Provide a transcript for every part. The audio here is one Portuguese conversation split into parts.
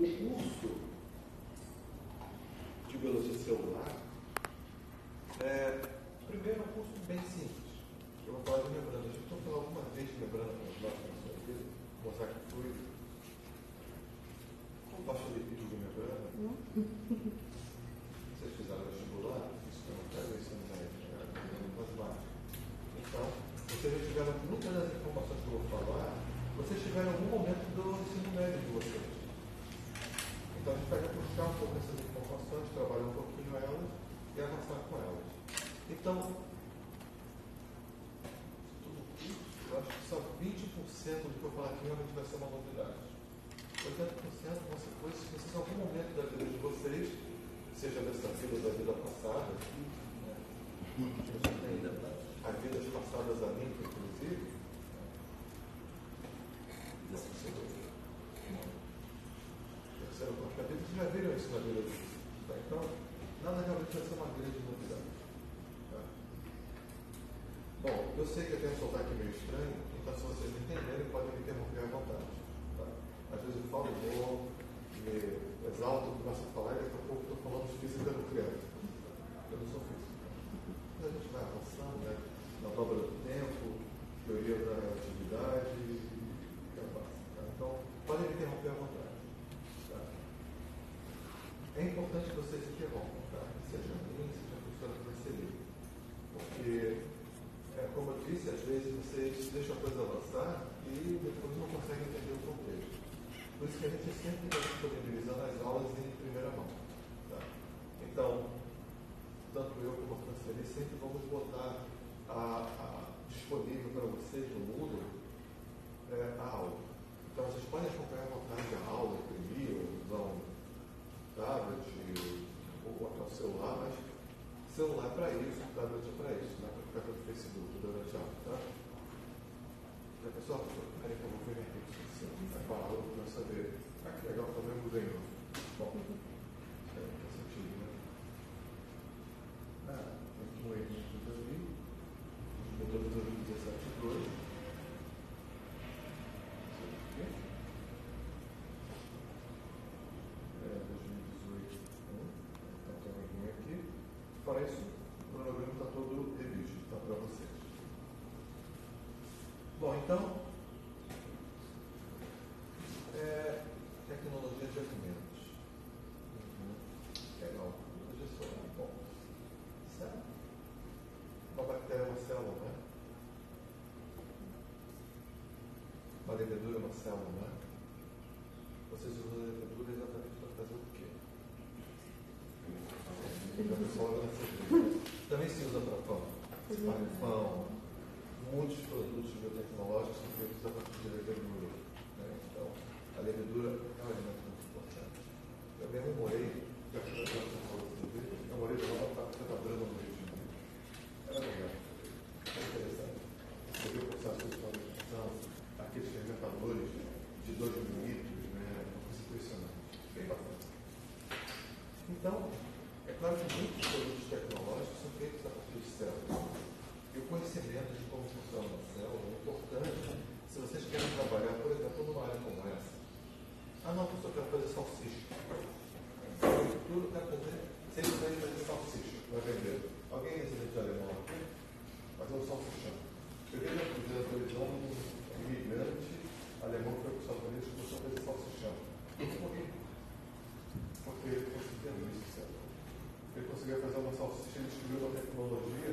o uso de biologia celular essa é uma grande novidade. Tá? Bom, eu sei que eu tenho um sotaque meio estranho, então se vocês entenderem, podem me interromper à vontade. Tá? Às vezes eu falo bom, me exalto, começo a falar e daqui a pouco estou falando de física nuclear. Eu não sou físico. Tá? Mas a gente vai avançando, né? Na dobra do tempo. isso, o cronograma está todo revisto, está para vocês. Bom, então, é, tecnologia de alimentos. Uhum. É Legal, tecnologia é bom. Certo? É uma bactéria é uma célula, né? Uma levedura é uma célula, né? Também se usa para pão. Para pão, muitos produtos biotecnológicos são feitos a partir da levedura. Né? Então, a levedura fazer só um puxão. Eu queria dizer que um imigrante alemão que foi para os Estados Unidos começou a fazer salsichão. Por quê? Porque ele conseguiu isso, Ele conseguia fazer uma salsicha, e descobriu uma tecnologia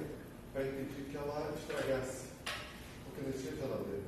para impedir que ela estragasse. Porque não tinha geladeira.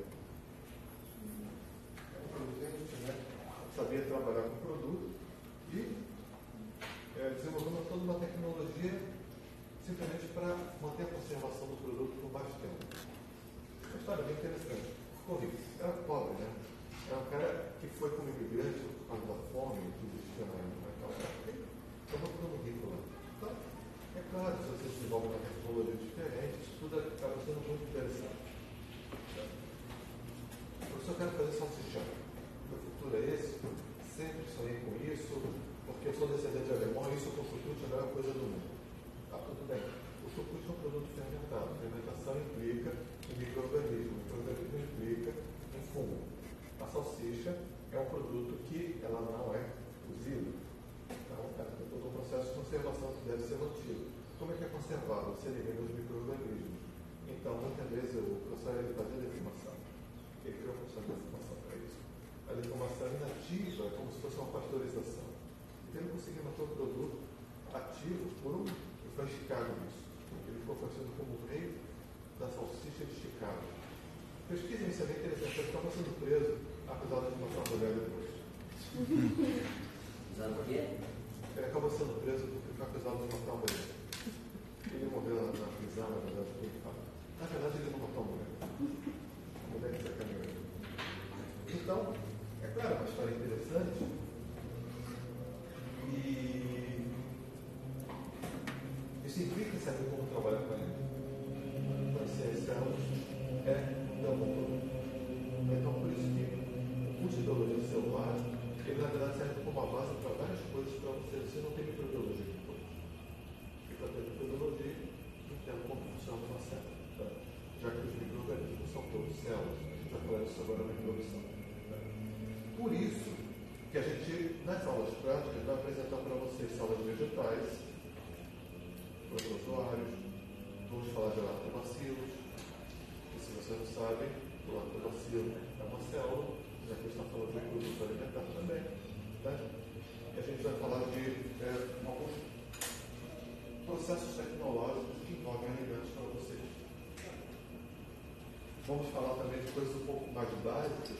Conservado? Você elimina os micro-organismos. Então, muitas vezes o professor ele fazia defumação. Ele criou a função de defumação para isso. A defumação inativa é como se fosse uma pasteurização. Então, ele conseguia manter o produto ativo por um. Esticado nisso. Ele ficou funcionando como o rei da salsicha de Chicago. Pesquisem isso, é bem interessante. Ele estava sendo preso, apesar de matar uma mulher depois. Usando o quê? Ele acabou sendo preso porque foi acusado de matar uma mulher. Ele morreu na, na prisão, na verdade, foi ele fala. Na verdade, ele não matou a mulher. A mulher que sacaneou ele. Então, é claro, é uma história interessante. E isso implica saber como trabalhar com ele. Então, ciência é um bom produto. Então, por isso que o curso de biologia celular, ele na verdade serve como uma base para várias coisas para você. Você não tem microbiologia depois. E para ter microbiologia, entendo como funciona uma célula. Tá? Já que os micro-organismos são todos células. A gente vai falar isso agora na introdução. Tá? Por isso que a gente, nas aulas práticas, vai apresentar para vocês células vegetais, protozoários, vamos falar de lactobacilos, que se vocês não sabem, o lactobacilo é uma célula, já que a gente está falando de produto alimentar também. Né? E a gente vai falar de é, alguns processos tecnológicos que envolvem alimentos para vocês. Vamos falar também de coisas um pouco mais básicas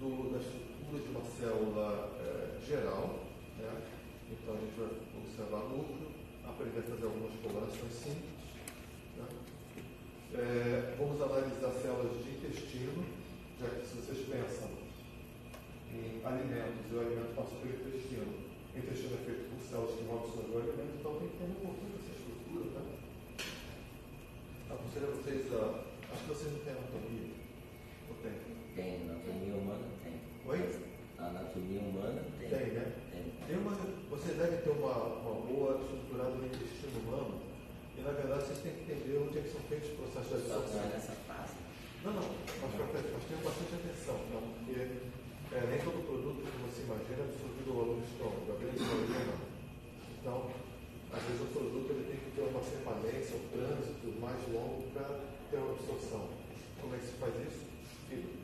do, da estrutura de uma célula é, geral. Né? Então a gente vai observar núcleo, aprender a fazer algumas colorações simples. Né? É, vamos analisar células de intestino, já que se vocês pensam em alimentos e o alimento passa pelo intestino, o intestino é feito por células que vão absorver o alimento, então tem que ter um pouquinho dessa estrutura. Né? Aconselho a vocês a. Acho que vocês não têm anatomia. Tem? Anatomia humana tem. Oi? A anatomia humana tem. Tem, né? Tem. Tem uma, vocês devem ter uma, uma boa estruturada no intestino humano, e na verdade vocês têm que entender onde é que são feitos os processos de Só não absorção. nessa fase. Não, não, mas, mas, mas tenham bastante atenção, não, porque é, nem todo produto que você imagina é absorvido logo no estômago, a grande maioria não. Então, às vezes o produto ele tem que ter uma permanência, um trânsito mais longo para ter uma absorção. Como é que se faz isso? Fibra.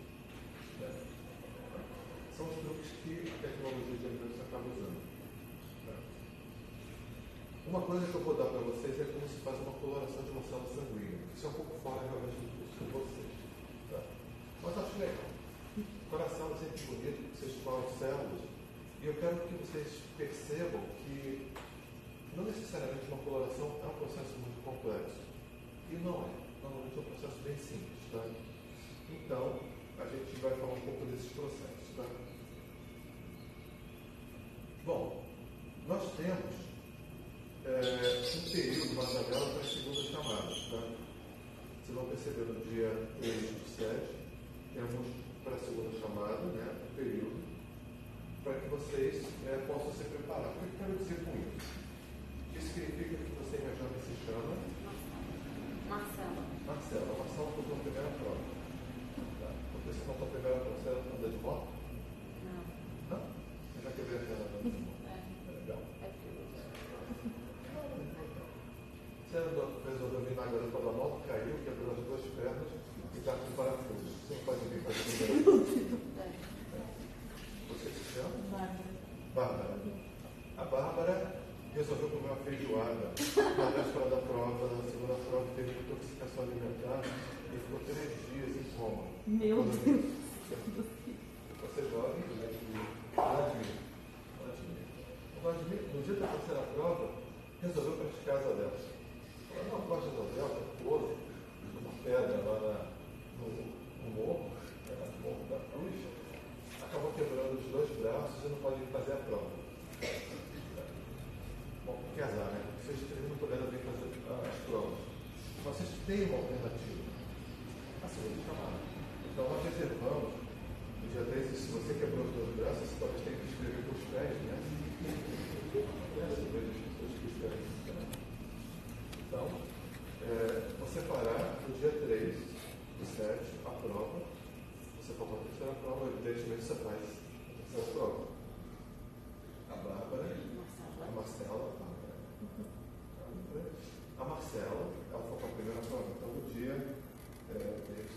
Né? São os truques que a tecnologia de alimentos acaba usando. né? Uma coisa que eu vou dar para vocês é como se faz uma coloração de uma célula sanguínea. Isso é um pouco fora realmente do curso de vocês. Tá? Mas acho legal. O coração é sempre bonito, vocês falam células. E eu quero que vocês percebam que não necessariamente uma coloração é um processo muito complexo. E não é. Normalmente é um processo bem simples. Tá? Então, a gente vai falar um pouco desses processos. Tá? Bom, nós temos é, um período, uma tabela para a segunda chamada. Tá? Vocês vão perceber no dia 3 do 7, temos para a segunda chamada, né, um período, para que vocês é, possam se preparar. O que eu quero dizer com isso? Isso significa que você me chama se chama Marcela. Marcela. Marcela foi a primeira prova. Não primeira prova, você anda de moto? Não. Não? Eu já quebrei a andando de moto. É. Legal. É. Você andou, resolveu vir na garota da moto, caiu, quebrou as duas pernas e está com parafuso. Você pode vir fazer isso. É. Você se chama? Bárbara. Bárbara. A Bárbara resolveu comer uma feijoada na véspera da prova, na segunda prova, teve intoxicação alimentar e ficou três dias em coma. Meu Deus. Você jovem, Vladimir. Vladimir. O Vladimir, no dia da terceira prova, resolveu praticar asa delta. Falou, não, gosta de asa delta, pulou numa pedra lá na, no, no morro, né, no morro da Cruz, acabou quebrando os dois braços e não pode fazer a prova. Bom, que azar, né? Vocês teriam muito bem fazer as provas. Vocês têm uma alternativa. A segunda chamada. Então nós reservamos, no já até se você quebrou de graça, você talvez tenha que escrever com os pés, né? Então, é, vou separar o dia 3 do 7 a prova. Você faltou a terceira prova, evidentemente você faz a essa prova. A Bárbara, a Marcela, a Bárbara. A Marcela, ela faltou é a primeira prova, então no dia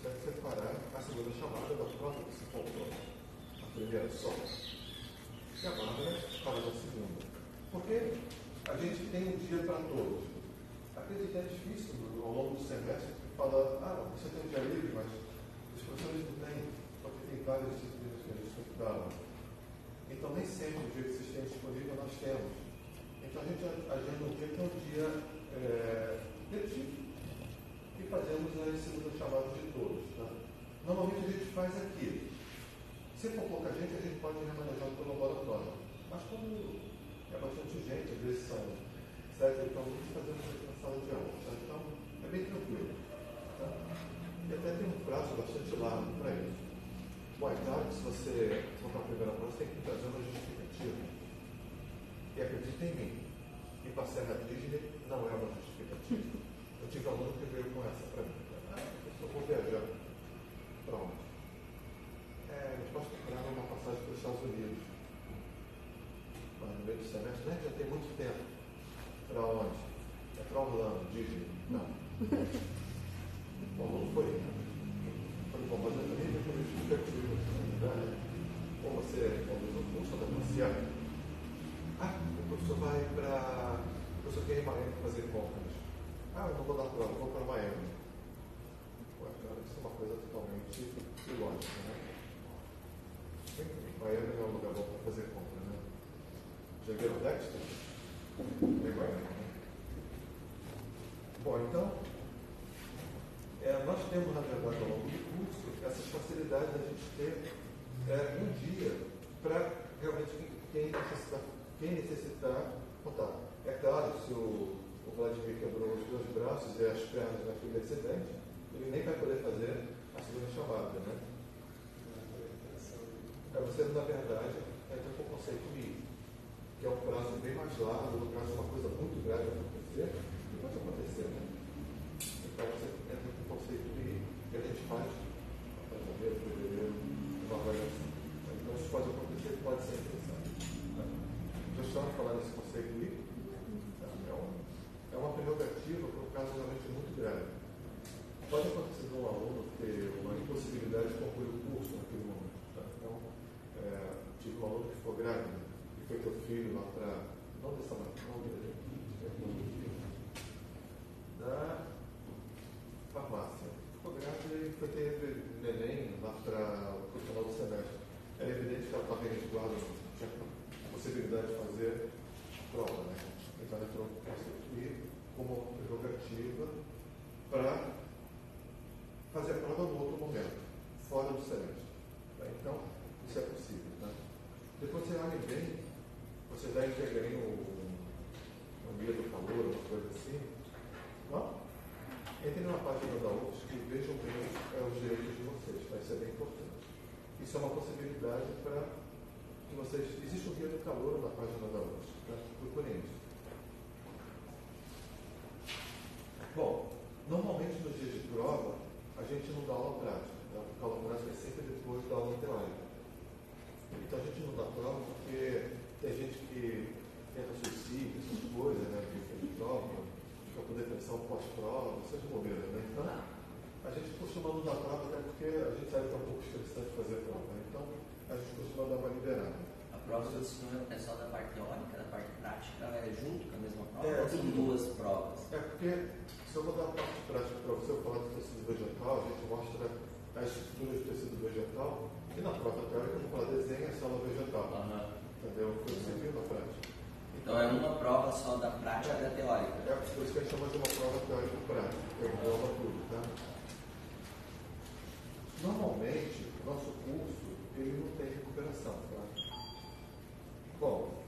para separar a segunda chamada da própria que se compõe. A primeira só, chamada para né? a segunda. Porque a gente tem um dia para todos. Acredito que é difícil ao longo do semestre falar, ah, você tem um dia livre, mas os professores não têm, porque tem várias disciplinas que a gente estudava. Então nem sempre o dia que vocês têm disponível nós temos. Então a gente agenda um dia que é um dia eh, é, letivo e fazemos a segunda chamada de todos. Tá? Normalmente a gente faz aqui. Se for pouca gente, a gente pode remanejar pelo laboratório. Mas como é bastante gente, às vezes são sete, então vamos fazer na sala de aula. Tá? Então é bem tranquilo. Tá? E até tem um prazo bastante largo para isso. Bom, é se você for para a primeira prova, tem que trazer uma justificativa. E acredita em mim, ir para a não é uma justificativa. Tive aluno que veio com essa para mim. Ah, eu vou viajar. Pronto. É, eu posso comprar uma passagem para os Estados Unidos mas no meio do semestre, né? Já tem muito tempo. Para onde? É para Orlando, Disney. Não. Bom, não foi. Falei, bom, mas eu também não tenho justificativa. Né? Ou você conduz um curso da passear. Ah, o professor vai para. O professor quer ir em Miami fazer compras. Ah, eu não vou dar prova, vou para Miami. Ué, cara, isso é uma coisa totalmente ilógica, né? Miami não é um lugar bom para fazer compras. Já viram Dexter? Legal. Bom, então, é, nós temos, na verdade, ao longo do curso, essas facilidades da gente ter é, um dia para realmente quem necessitar, quem necessitar contar. É claro, se o, o Vladimir quebrou os dois braços e as pernas naquele acidente, ele nem vai poder fazer a segunda chamada, né? É você, na verdade, entra com o conceito mínimo que é um prazo bem mais largo, no caso uma coisa muito grave acontecer, e pode acontecer, né? Então você entra com o conceito de que a gente faz janeiro, fevereiro, uma. Então isso pode acontecer, pode ser interessante. Né? Já estamos falando desse conceito de é uma, é uma prerrogativa para um caso realmente muito grave. Pode acontecer de um aluno ter uma impossibilidade de concluir o curso naquele momento. Tá? Então, é, tive um aluno que ficou grávida foi teu filho lá para. Não dessa marcão, da farmácia. Ficou grávida e foi ter neném lá para o final do semestre. Era evidente que estava em resguardo, não tinha possibilidade de fazer prova, né? Então ela entrou constituir como prerrogativa para fazer a prova no outro momento, fora do semestre. Tá? Então, isso é possível. Tá? Depois você olha bem você vai entregar um, um guia do calor, uma coisa assim. Não? Entre na página da UFS e vejam bem é, os direitos de? Isso é bem importante. Isso é uma possibilidade para que vocês. Existe um guia do calor na página da UFS, tá? procurem isso. Bom, normalmente nos dias de prova, a gente não dá aula prática. Né? A aula prática é sempre depois da aula teórica. Então a gente não dá prova porque tem gente que tenta suicídio, essas coisas, né? Que de prova, poder pensar um pós-prova, essas bobeiras, né? Então, a gente costuma não dar prova até porque a gente sabe que é um pouco estressante fazer prova. Né? Então, a gente costuma dar uma liberada. A prova do senhor é só da parte teórica, da parte prática, é junto com a mesma prova? É, ou são duas provas? É porque, se eu vou dar a parte prática para você, eu falar de tecido vegetal, a gente mostra as estruturas de tecido vegetal, e na prova teórica eu vou falar desenho a célula vegetal. Uhum. Entendeu? Foi viu na prática. Então é uma prova só da prática e da teórica. É por isso que a gente chama de uma prova teórico-prática, que engloba tudo, tá? Normalmente, o nosso curso, ele não tem recuperação, tá? Bom,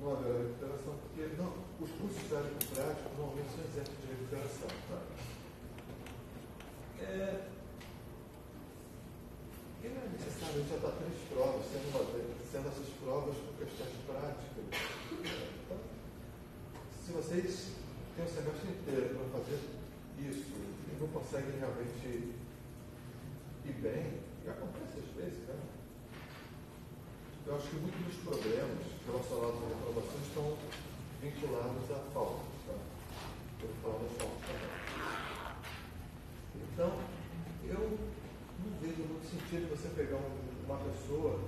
não haverá recuperação, porque não, os cursos teórico-práticos normalmente são exemplos de recuperação, tá? É, e não é necessário, já está três provas, sendo, uma, sendo essas provas com questões práticas. Então, se vocês têm um semestre inteiro para fazer isso e não conseguem realmente ir bem, e acontece às vezes, né? Eu acho que muitos dos problemas relacionados à reprovação estão vinculados à falta. Tá? Eu falo das faltas também. Então, eu não vejo muito sentido você pegar uma pessoa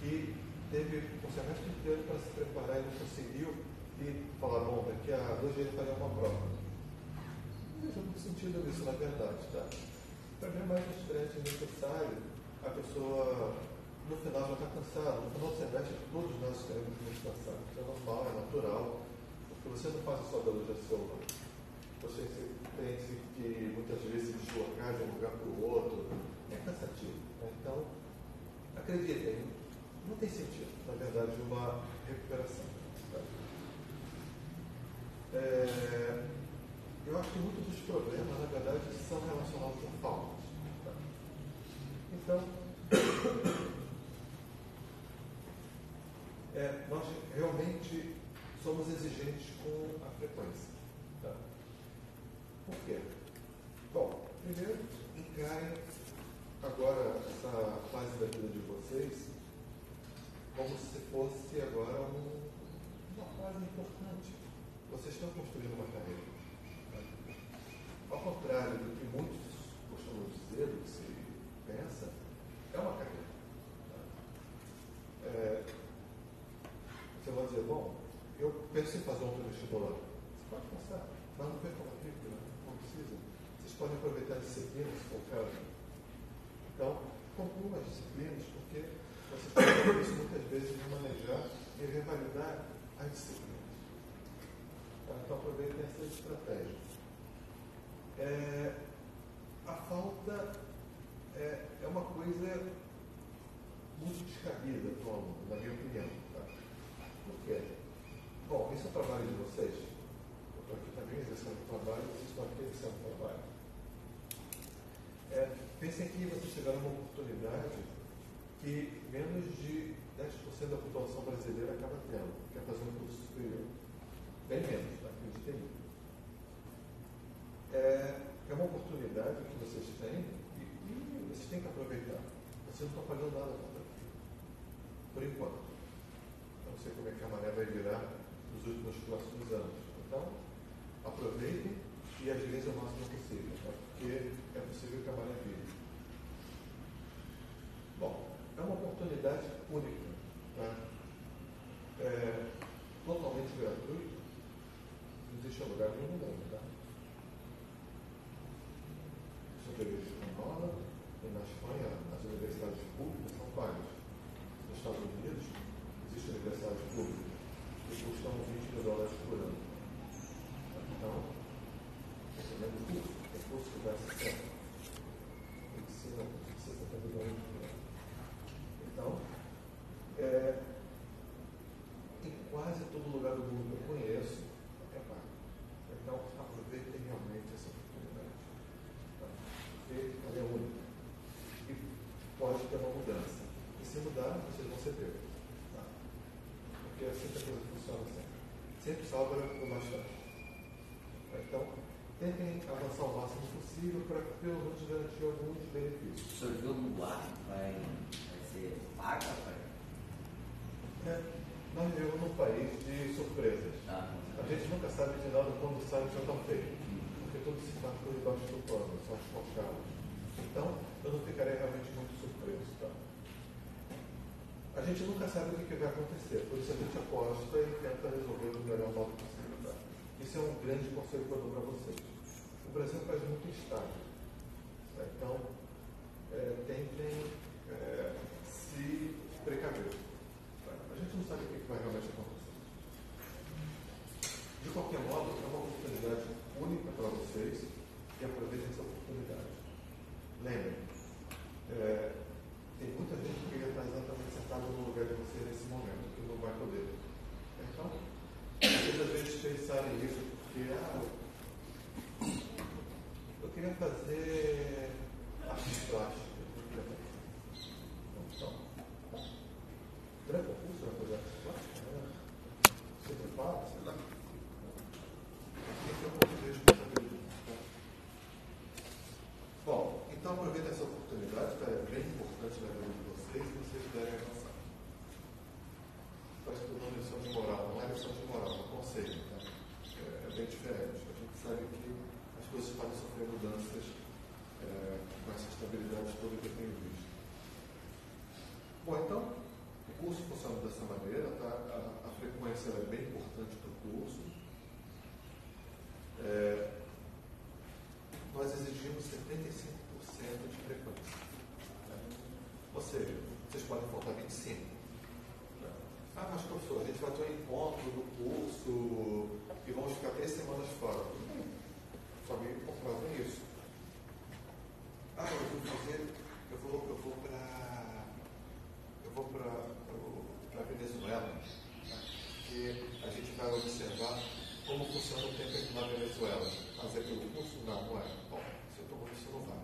que teve um semestre inteiro para se preparar e não conseguiu e falar, bom, daqui a dois dias fazer uma prova. Não faz muito sentido isso, na verdade, tá? Para é mais estresse necessário a pessoa, no final, já está cansada. No final do semestre, todos nós estaremos muito cansados. Isso é normal, é natural, porque você não faz só da luz da sua. Você tem que, muitas vezes, deslocar de um lugar para o outro. É cansativo. Né? Então, acreditem, não tem sentido, na verdade, uma recuperação. Tá? É, eu acho que muitos dos problemas, na verdade, são relacionados com faltas. Tá? Então, é, nós realmente somos exigentes com a frequência. Tá? Por quê? Bom, primeiro, encarem agora essa fase da vida de vocês como se fosse agora um, uma fase importante. Vocês estão construindo uma carreira. Ao contrário do que muitos costumam dizer, do que se pensa, é uma carreira. É, você vai dizer, bom, eu penso em fazer um vestibular. Você pode pensar, mas não vem como crítica, não precisa. Vocês podem aproveitar a disciplina, se for caso. Então, concluam as disciplinas, porque vocês podem isso muitas vezes de manejar e revalidar as disciplinas. Tá? Então, aproveitem essa estratégia. É, a falta é, é, uma coisa muito descabida aluno, na minha opinião. Tá? Por quê? Bom, esse é o trabalho de vocês. Eu estou aqui também exercendo o trabalho, vocês estão aqui exercendo o trabalho. É, pensem que vocês tiveram uma oportunidade que menos de 10% da população brasileira acaba tendo, que é fazer um curso superior. Bem menos, tá? acreditem em mim é, é uma oportunidade que vocês têm e, e vocês têm que aproveitar. Vocês não estão pagando nada contra aquilo. Por enquanto. Não sei como é que a maré vai virar nos últimos próximos anos. Então, aproveitem e agilizem o máximo possível, tá? porque é possível que a maré vire. Bom, é uma oportunidade única. Tá? É, totalmente gratuito. Não existe lugar nenhum no mundo. Espanhola e na Espanha as universidades públicas são pagas. Nos Estados Unidos existem universidades públicas que custam 20 mil dólares por ano. Então, dependendo do curso, tem curso que dá 60. Medicina, 60 mil dólares por ano. Então, é, em quase todo lugar do mundo que eu conheço, é pago. Então, aproveitem realmente essa porque ela é única. E pode ter uma mudança. E se mudar, vocês vão pegos. Tá? Porque é assim que a coisa funciona sempre. Sempre sobra o mais fácil. Então, tentem avançar o máximo possível para pelo menos garantir alguns benefícios. O senhor viu no ar vai, vai ser paga? Vai? É, nós vivemos num país de surpresas. Ah, a gente nunca sabe de nada quando sai que está feito porque tudo se por debaixo do pano, são os focados. Então, eu não ficarei realmente muito surpreso. Tá? A gente nunca sabe o que vai acontecer, por isso a gente aposta e tenta resolver do melhor modo possível. Tá? Isso é um grande conselho que eu dou para vocês. O Brasil país muito instável. Tá? Então, é, tentem é, se precaver. Tá? A gente não sabe o que vai realmente acontecer. De qualquer modo, é uma oportunidade única para vocês e aproveitem essa oportunidade. Lembrem, é, tem muita gente que queria estar exatamente sentado no lugar de você nesse momento, que não vai poder. Então, vocês às vezes pensarem isso, porque ah, eu queria fazer artes plásticas. Então, não é concurso, vai fazer artes plásticas? Né? Você prepara, sei lá. Bom, então aproveita essa oportunidade, que é bem importante na vida de vocês, e vocês puderem avançar. Parece que o nome é lição de moral, não é lição de moral, é um conselho. Tá? É, é, bem diferente. A gente sabe que as coisas podem sofrer mudanças é, com essa estabilidade dessa maneira, tá? a, a frequência é bem importante para o curso. É, nós exigimos 75% de frequência. Né? Ou seja, vocês podem faltar 25%. Né? Ah, mas professor, a gente vai ter um encontro do curso e vamos ficar três semanas fora. Bem. Só me comprova isso. Ah, eu vou fazer, eu vou, eu vou para eu vou para Venezuela, né? que a gente vai observar como funciona o tempo aqui na Venezuela. Mas é pelo curso? Não, não é. Bom, se eu estou isso não vai.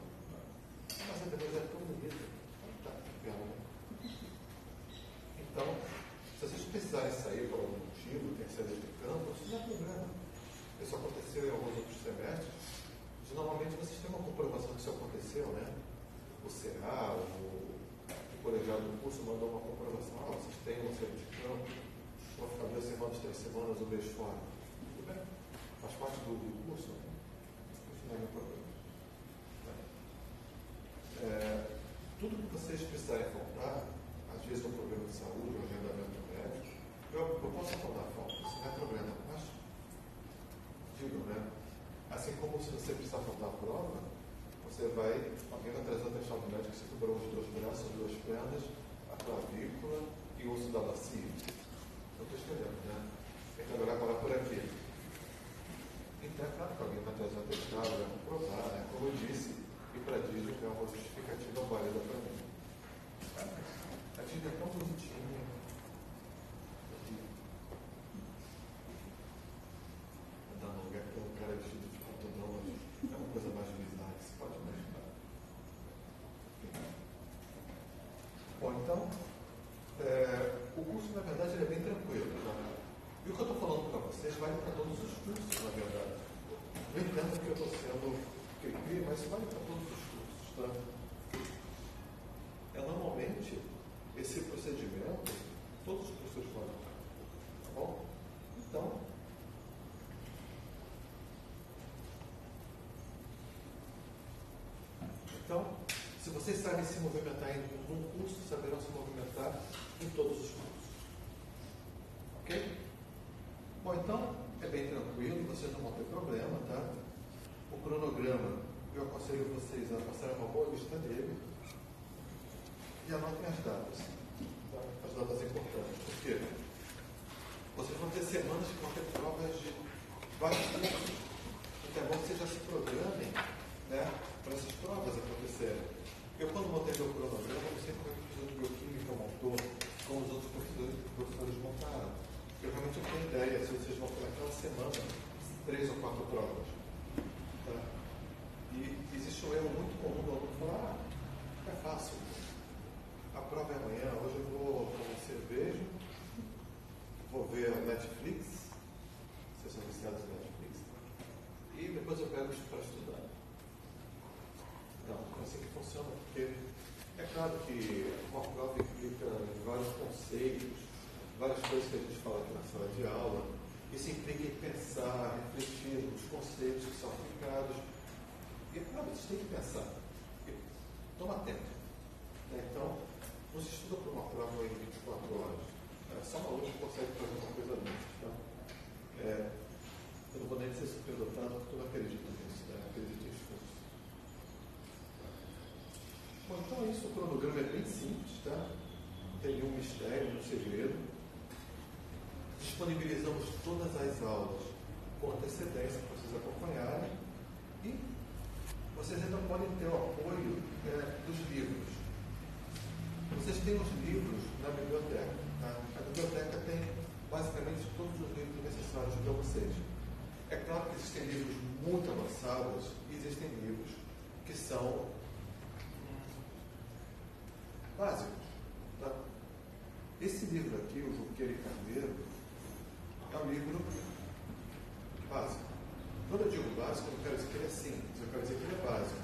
Mas a Venezuela é tão bonita. Tá, né? Então, se vocês precisarem sair por algum motivo, tem que sair de campo, isso não é problema. Isso aconteceu em alguns outros semestres. Mas, normalmente vocês têm uma comprovação que isso aconteceu, né? O CA, o, o colegiado do curso mandou uma comprovação. Ah, vocês têm um sair de campo, vão ficar duas semanas, três semanas, um mês fora. Tudo bem. Faz parte do, do curso. Né? Isso não é meu problema. É, tudo que vocês precisarem faltar, às vezes um problema de saúde, um agendamento médico, eu, eu posso faltar falta, isso não é problema. Mas, digo, né? Assim como se você precisar faltar a prova, você vai, alguém vai trazer o atestado médico que você quebrou os dois braços, as duas pernas, a clavícula e o uso da bacia. Eu estou escrevendo, né? Então vai parar por aqui. Então é claro que alguém vai trazer o atestado, vai comprovar, né? Como eu disse, e para Disney é uma justificativa válida para mim. A Disney é tão bonitinha. Andar num lugar que tem um cara vestido de cotodão, é uma coisa mais bizarra que se pode imaginar. Bom, então, é, o curso, na verdade, ele é bem tranquilo. Tá? E o que eu estou falando para vocês vale para todos os cursos, na verdade. Eu entendo que eu estou sendo cri mas vale para todos os cursos. Tá? É normalmente esse procedimento, todos os professores vão Tá bom? Então, então, se vocês sabem se movimentar em um curso, saberão se movimentar em todos os cursos. Ok? Bom, então, é bem tranquilo, vocês não vão ter problema, tá? O cronograma, eu aconselho vocês a passarem uma boa vista dele e anotem as datas. Tá? As datas importantes. Por quê? Vocês vão ter semanas que vão ter provas de vários cursos. Então é bom que vocês já se programem né, para essas provas acontecerem. Eu, quando montei meu cronograma, eu sempre como é que o professor de bioquímica montou, como os outros professores, professores montaram. Eu realmente não tenho ideia se vocês vão ter naquela semana três ou quatro provas. Tá? E existe um erro muito comum do aluno falar, ah, é fácil. A prova é amanhã, hoje eu vou tomar cerveja, vou ver a Netflix, vocês são viciados em Netflix, e depois eu pego para estudar. Não, assim que funciona, porque é claro que uma prova implica em vários conceitos, várias coisas que a gente fala aqui na sala de aula. Isso implica em pensar, refletir nos conceitos que são aplicados. E é claro, você tem que pensar. Toma tempo. Né? Então, se estuda por uma prova em 24 horas. É só uma aluno consegue fazer uma coisa dessas. Tá? É, eu não vou nem ser superdotado, porque eu não? Acredito em esforço. Bom, então é isso. O cronograma é bem simples, tá? Não tem nenhum mistério, nenhum segredo. Disponibilizamos todas as aulas com antecedência para vocês acompanharem. E vocês ainda podem ter o apoio é, dos livros. Vocês têm os livros na biblioteca. Tá? A biblioteca tem basicamente todos os livros necessários para vocês. É claro que existem livros muito avançados e existem livros que são básicos. Tá? Esse livro aqui, o Juqueiro e Carneiro, é um livro básico. Quando eu digo básico, eu não quero dizer que ele é simples, eu quero dizer que ele é básico.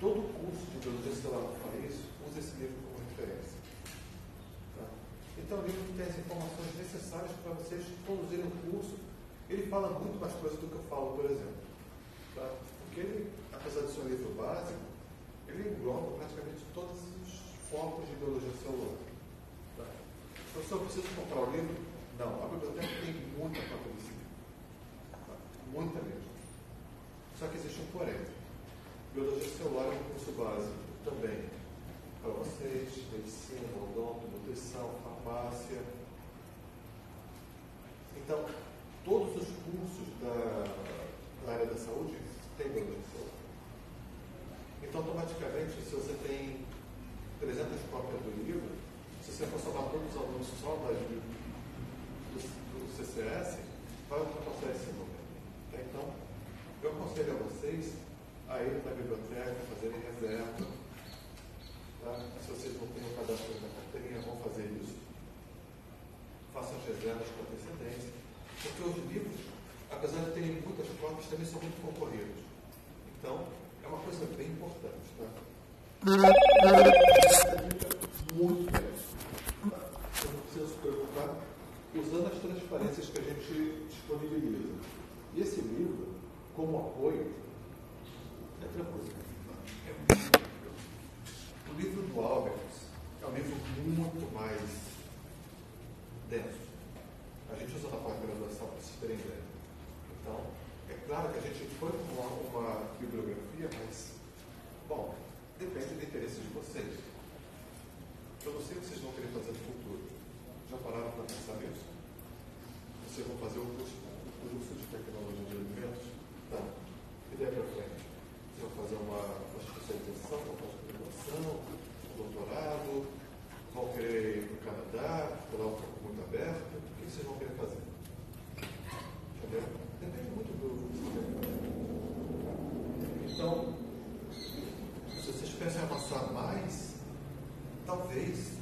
Todo curso de biologia celular que faz isso, usa esse livro como referência. Tá? Então, é um livro que tem as informações necessárias para vocês conduzirem o curso. Ele fala muito mais coisas do que eu falo, por exemplo. Tá? Porque ele, apesar de ser um livro básico, ele engloba praticamente todos os focos de biologia celular. Tá? Professor, preciso comprar o livro? Não, a biblioteca tem muita livro. Tá? Muita mesmo. Só que existe um porém. Biologia celular é um curso básico também para vocês, medicina, odonto, nutrição, farmácia. Então, todos os cursos da, da área da saúde têm biologia celular. Então, automaticamente, se você tem 300 cópias do livro, se você for somar todos os alunos só do, do CCS, vai ultrapassar esse número. Tá? Então, eu aconselho a vocês a ir na biblioteca, fazerem reserva. Tá? Se vocês não têm o cadastro da carteirinha, vão fazer isso. Façam as reservas com antecedência. Porque os livros, apesar de terem muitas cópias, também são muito concorridos. Então, é uma coisa bem importante. Muito? Você não precisa se preocupar usando as transparências que a gente disponibiliza. E esse livro, como apoio, é tranquilo. O livro do Albert é um livro muito mais denso. A gente usa na pós-graduação para terem ideia. Então, é claro que a gente foi com uma bibliografia, mas, bom, depende do interesse de vocês. Eu não sei o que vocês vão querer fazer no futuro. Já pararam para pensar nisso? Vocês vão fazer o curso, curso de tecnologia de alimentos? Tá. E daí para frente? Vocês vão fazer uma, uma especialização, uma pós-graduação, um doutorado? Vão querer ir para o Canadá, lá um pouco muito aberto? O que vocês vão querer fazer? Entendeu? Depende muito do que vocês querem fazer. Então, se vocês pensam em avançar mais, talvez esse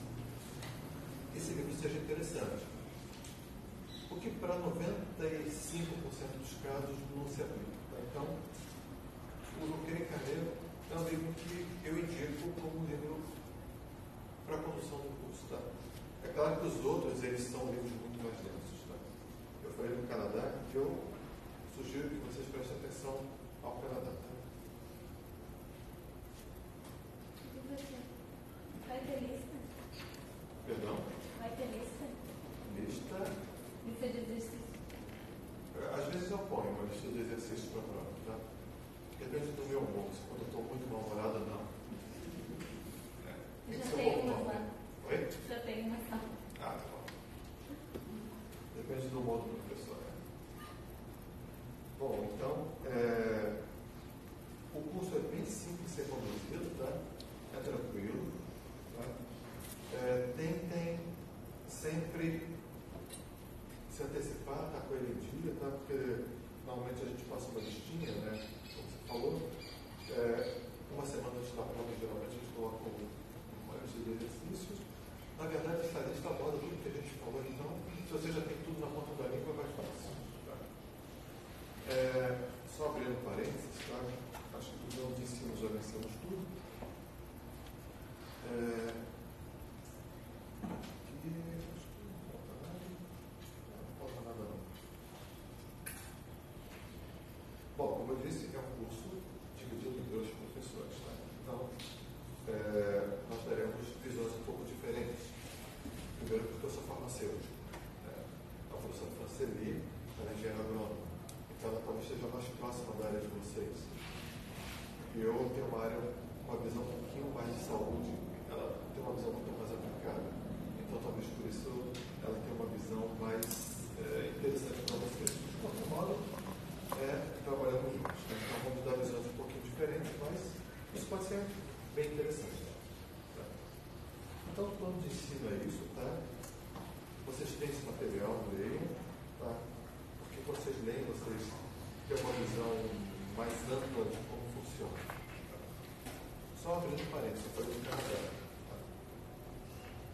do Canadá.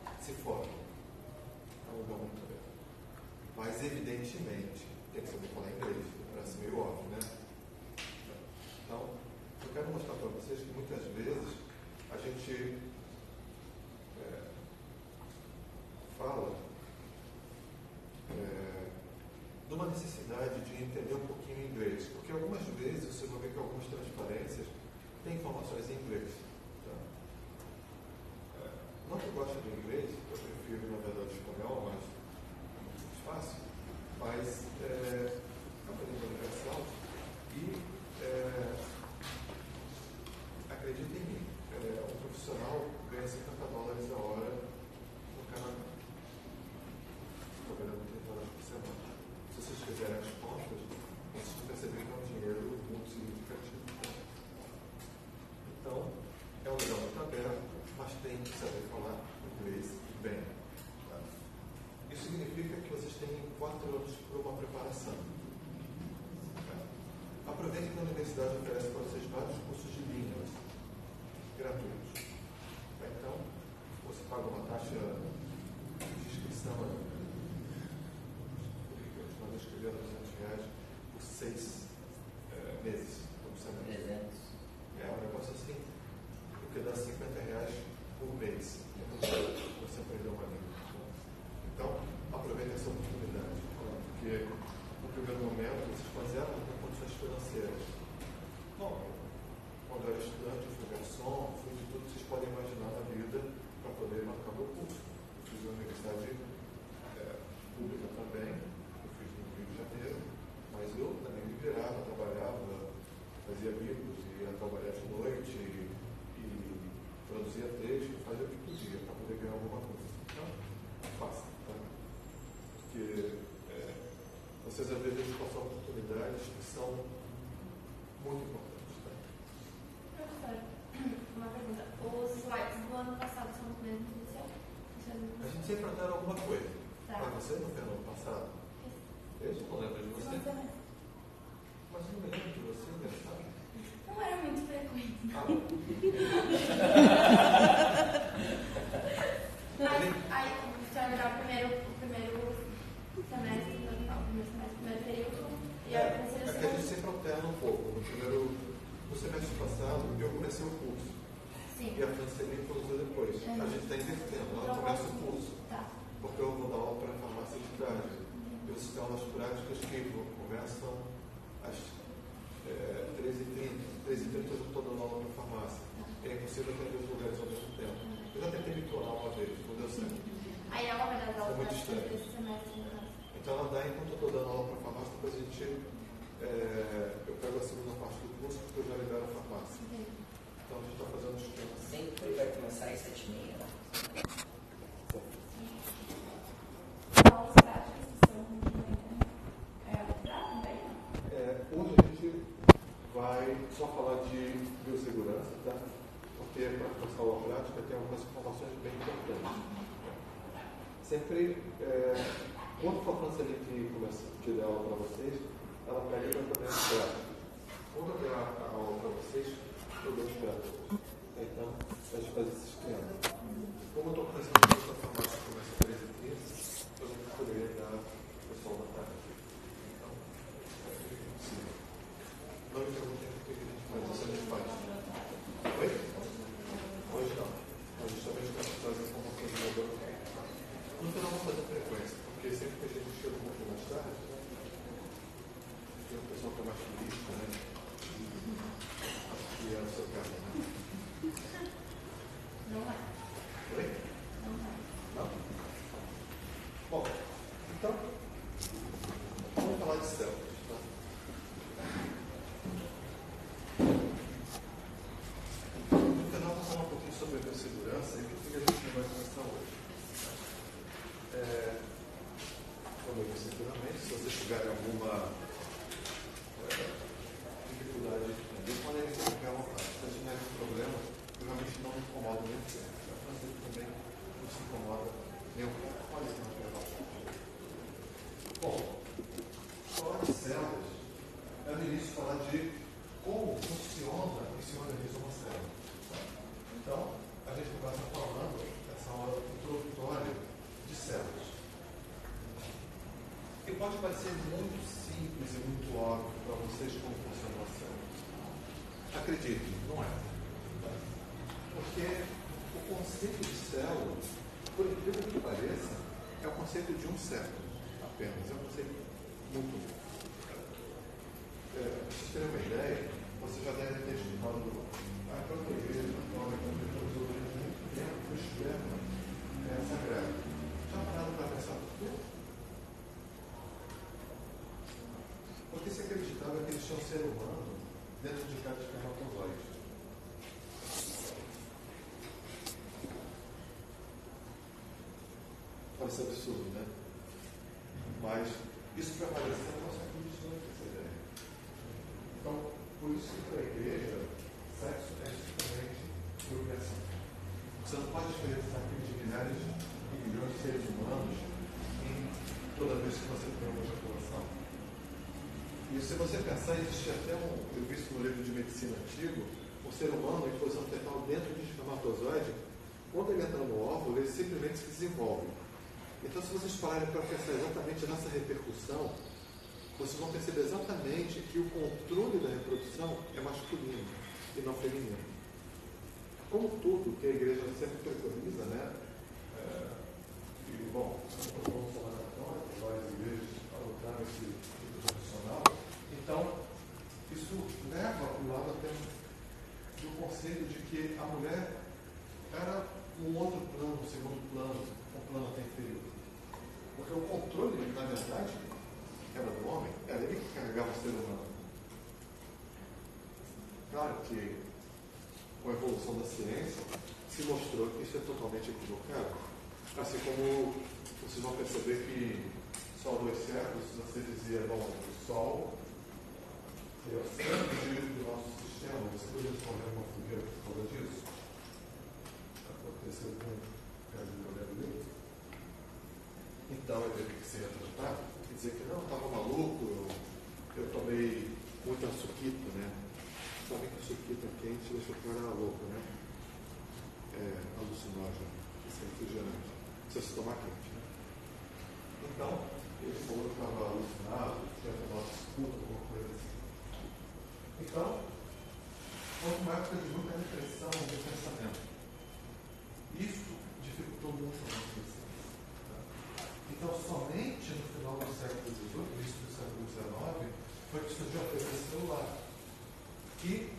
Tá? Se forma. É um lugar muito bem. Mas, evidentemente, tem que saber falar inglês. Parece meio óbvio, né? Então, eu quero mostrar para vocês que muitas vezes a gente é, fala é, de uma necessidade de entender um pouquinho inglês. Porque algumas vezes você vai ver que algumas transparências têm informações em inglês. Tá? gosta de inglês, eu prefiro, na verdade, espanhol, mas é fácil, mas é, doesn't sempre dar alguma coisa. Tá. Para você? sempre, é, quando for Francelite começar a tirar aula para vocês, ela pede para também esperar. Quando eu der a aula para vocês, eu dou esperar. Então, a gente faz esses se vocês tiverem alguma eh, dificuldade também, podem se ficar à vontade. Se tiver algum problema, eu realmente não me incomodo nem sempre. A Francisco também não se incomoda nem um pouco. Pode se manter Bom, falar de células é no início falar de como funciona e se organiza uma célula. Então, a gente começa falando, essa aula introdutória de células pode parecer muito simples e muito óbvio para vocês como funciona o cérebro. Acreditem, não é. Porque o conceito de célula, por incrível que pareça, é o conceito de um cérebro apenas. É um conceito muito é, se vocês terem uma ideia, você já deve ter escutado a proteína, a forma como muito tempo, o esquema é a Já a para pensar proteína, a porque se acreditava que existia um ser humano dentro de cada espermatozoide. Parece absurdo, né? Mas isso permanece na nossa condição essa ideia. Né? Então, por isso que para a igreja, sexo é justamente progressão. Você não pode diferenciar de milhares e milhões de seres humanos em toda vez que você tem uma e se você pensar, existe até um, eu vi isso no livro de medicina antigo, o ser humano, a infusão fetal dentro de espermatozoide, quando ele entra no óvulo, ele simplesmente se desenvolve. Então, se vocês pararem para pensar exatamente nessa repercussão, vocês vão perceber exatamente que o controle da reprodução é masculino e não feminino. Como tudo que a igreja sempre preconiza, né? É, e, bom, vamos falar católica, várias igrejas adotaram esse. Então, isso leva para o lado até do conceito de que a mulher era um outro plano, um segundo plano, um plano até inferior. Porque o controle, na verdade, era do homem, era ele que carregava o ser humano. Claro que, com a evolução da ciência, se mostrou que isso é totalmente equivocado. Assim como vocês vão perceber que só dois séculos você dizia, bom, o Sol é o centro do nosso sistema. Você poderia responder uma fogueira por causa disso? Aconteceu com o Galileu Então, ele teve que ser tratado e dizer que não, estava maluco, eu, eu tomei muito açuquito, né? Sabem que o suquito é quente deixa o cara louco, né? É alucinógeno, esse é refrigerante. Precisa se tomar quente, né? Então, ele falou que estava alucinado, tinha tomado escuta, alguma coisa assim. Então, houve uma época de muita repressão do pensamento. Isso dificultou muito a nossa existência. Então, somente no final do século XVIII, início do século XIX, foi que surgiu a TV celular, que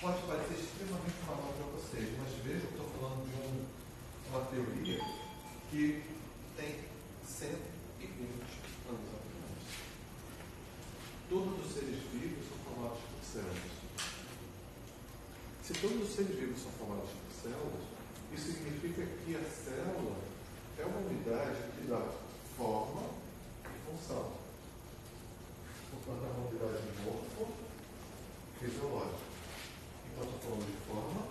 pode parecer extremamente banal para vocês, mas vejam, estou falando de um, uma teoria que tem 120 anos atrás. Todos os seres vivos células. Se todos os seres vivos são formados por células, isso significa que a célula é uma unidade que dá forma e função. Portanto, é uma unidade morfo fisiológica. Então, estou falando de forma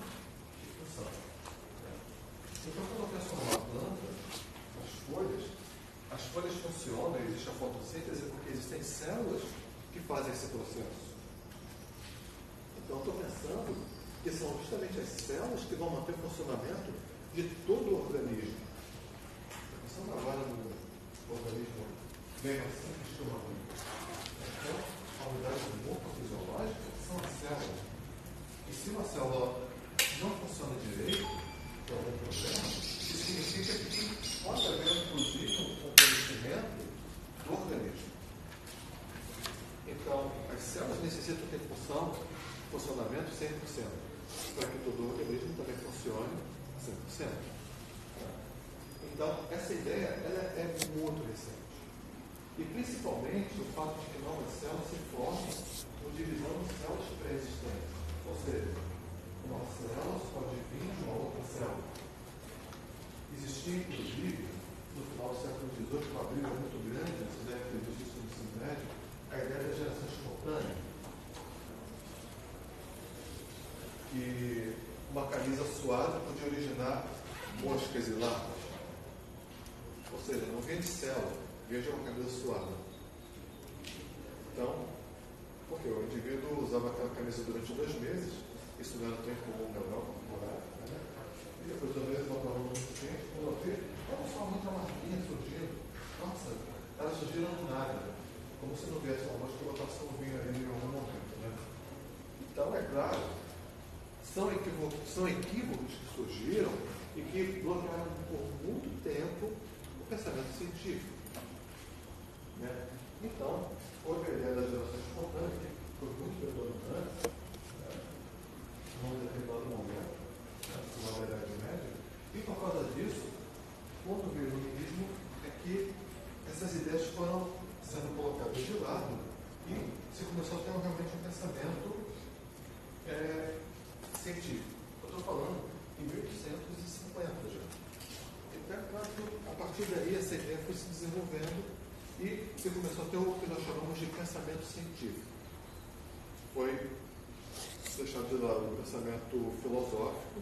e função. Então, quando eu penso numa planta, as folhas, as folhas funcionam, existe a fotossíntese porque existem células que fazem esse processo. Então, estou pensando que são células que vão manter o funcionamento de todo o organismo. Pensando agora no organismo bem assim, que chama Então, a unidade morfofisiológica são as células. E se uma célula não funciona direito, por algum problema, isso significa que pode haver, inclusive, um comprometimento do organismo. Então, as células necessitam ter função, funcionamento 100%, para que todo o organismo também funcione 100%. Então, essa ideia ela é muito recente. E principalmente o fato de que novas células se formam por divisão de células pré-existentes. Ou seja, uma célula pode vir de uma outra célula. Existia, inclusive, no final do século XVIII, uma briga muito grande, você deve ter visto isso no ensino médio, a ideia da geração espontânea. Que uma camisa suada podia originar moscas e larvas. Ou seja, não vem de célula, veja uma camisa suada. Então, porque o indivíduo usava aquela camisa durante dois meses, isso não era tão comum na Europa, né? e depois de dois meses voltava suficiente, quando eu vi, olha só muita marquinha surgindo. Nossa, elas surgiram do nada. Como se não viesse uma mosca que botasse um vinho ali em algum momento. Né? Então, é claro, são equívocos, são equívocos que surgiram e que bloquearam por muito tempo o pensamento científico. Né? Então, houve a ideia da geração espontânea, que foi muito predominante né? num determinado momento, né? na Idade Média, e por causa disso, quando veio o iluminismo, é que essas ideias foram sendo colocadas de lado e se começou a ter realmente um pensamento é, científico. Eu estou falando em 1850 já. Então, é claro que a partir daí essa ideia foi se desenvolvendo se começou a ter o que nós chamamos de pensamento científico. Foi deixado de lado o pensamento filosófico,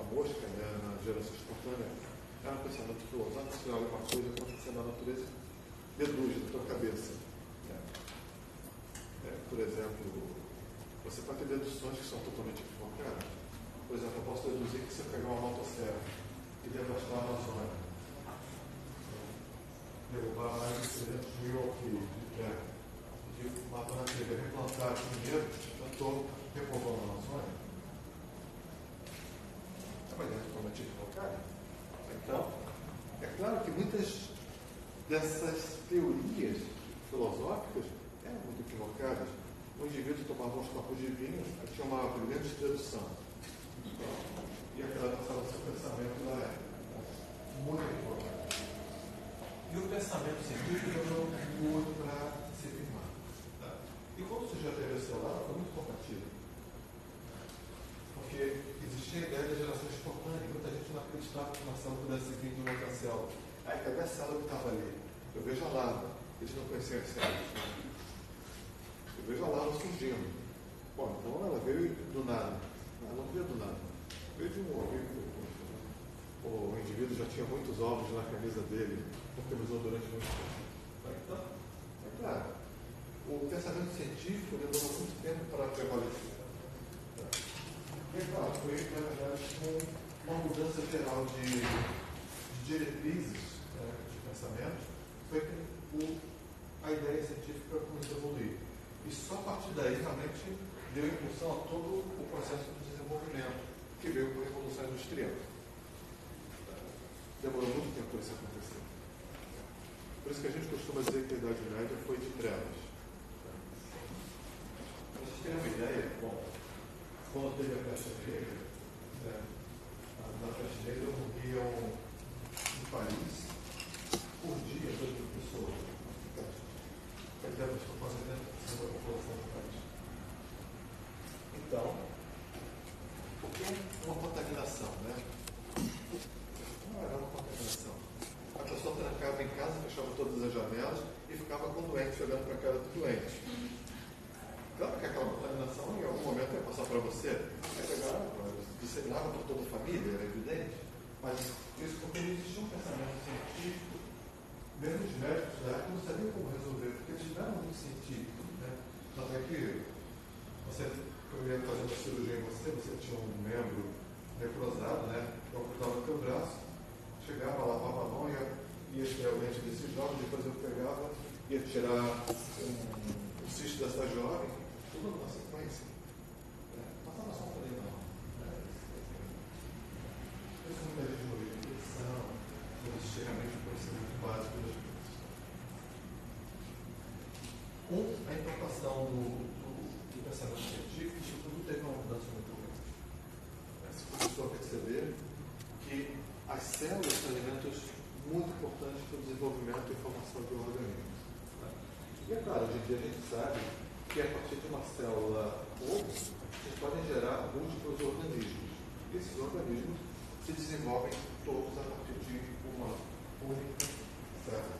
a mosca, né, na geração espontânea, era um pensamento filosófico, você olha uma coisa acontecendo na natureza, deduz da tua cabeça. né? É, por exemplo, você pode ter deduções que são totalmente equivocadas. Por exemplo, eu posso deduzir que se eu pegar uma motosserra e devastar a Amazônia, derrubar mais de 300 mil alqueires de terra, de matar telha, replantar primeiro, eu estou repovoando a Amazônia. É totalmente equivocado. Então, é claro que muitas dessas teorias filosóficas eram muito equivocadas. O indivíduo tomava uns copos de vinho, tinha uma brilhante tradução. E aquela passava seu pensamento da época. Muito equivocado. E o pensamento científico demorou muito para se firmar. Tá? E quando surgiu a teoria celular, foi muito combativo. Porque existia a ideia da geração espontânea. Muita gente não acreditava que uma célula pudesse vir de outra célula. Aí, cadê a célula que estava ali? Eu vejo a lava. Eles não conheciam as células. Eu vejo a lava surgindo. Bom, então ela veio do nada. Ela não veio do nada. Veio de um ovo. O indivíduo já tinha muitos ovos na camisa dele, porque usou durante muito tempo. Então, é claro, o pensamento científico levou muito tempo para prevalecer. E é claro, foi, na verdade, uma mudança geral de, de diretrizes né, de pensamento, foi que o, a ideia científica começou a evoluir. E só a partir daí realmente deu impulsão a todo o processo de desenvolvimento, que veio com a Revolução Industrial. Demorou muito tempo para isso acontecer. Por isso que a gente costuma dizer que a Idade Média foi de trevas. Para vocês terem uma ideia, bom, quando teve a peste negra, né, na peste negra morriam em Paris, por dia, 2 mil pessoas. Quer dizer, acho que quase 80% da população do país. Então, uma contaminação, né? Não era uma contaminação. A pessoa trancava em casa, fechava todas as janelas e ficava com o doente, olhando para a cara do doente. Claro que aquela contaminação em algum momento ia passar para você, ia pegar, disseminava para toda a família, era evidente. Mas isso porque não existia um pensamento científico. Mesmo os médicos da época não sabiam como resolver, porque eles não eram muito científicos. Né? Tanto é que você, eu ia fazer uma cirurgia em você, você tinha um membro necrosado, né? Eu cortava o teu braço, chegava, lavava a mão, ia, ia o dente desse jovem, depois eu pegava, ia tirar um, um cisto dessa jovem, tudo numa sequência. É, passava só um falei, não. Isso morreu de infecção, não existia realmente o conhecimento básico das coisas. Com a implantação do, do, do pensamento científico, isso tudo teve uma mudança muito grande. Se começou a perceber que as células são elementos muito importantes para o desenvolvimento e formação do organismo. Né? E é claro, hoje em dia a gente sabe que a partir de uma célula ovo, vocês podem gerar múltiplos organismos. E esses organismos se desenvolvem todos a partir de uma única célula.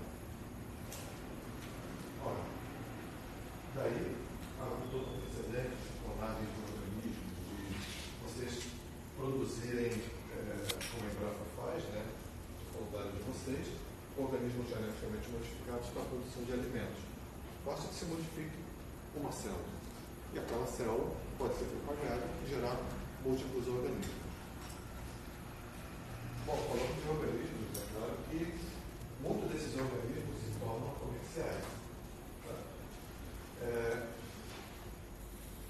Ora, daí, a todo o precedente de clonagem de organismos, de vocês produzirem, é, como a Embrapa faz, né, de vocês, organismos geneticamente modificados para a produção de alimentos. Basta que se modifique uma célula. E aquela célula pode ser propagada e gerar múltiplos organismos. Bom, falando de organismos, é claro que muitos desses organismos se tornam comerciais. Tá? É,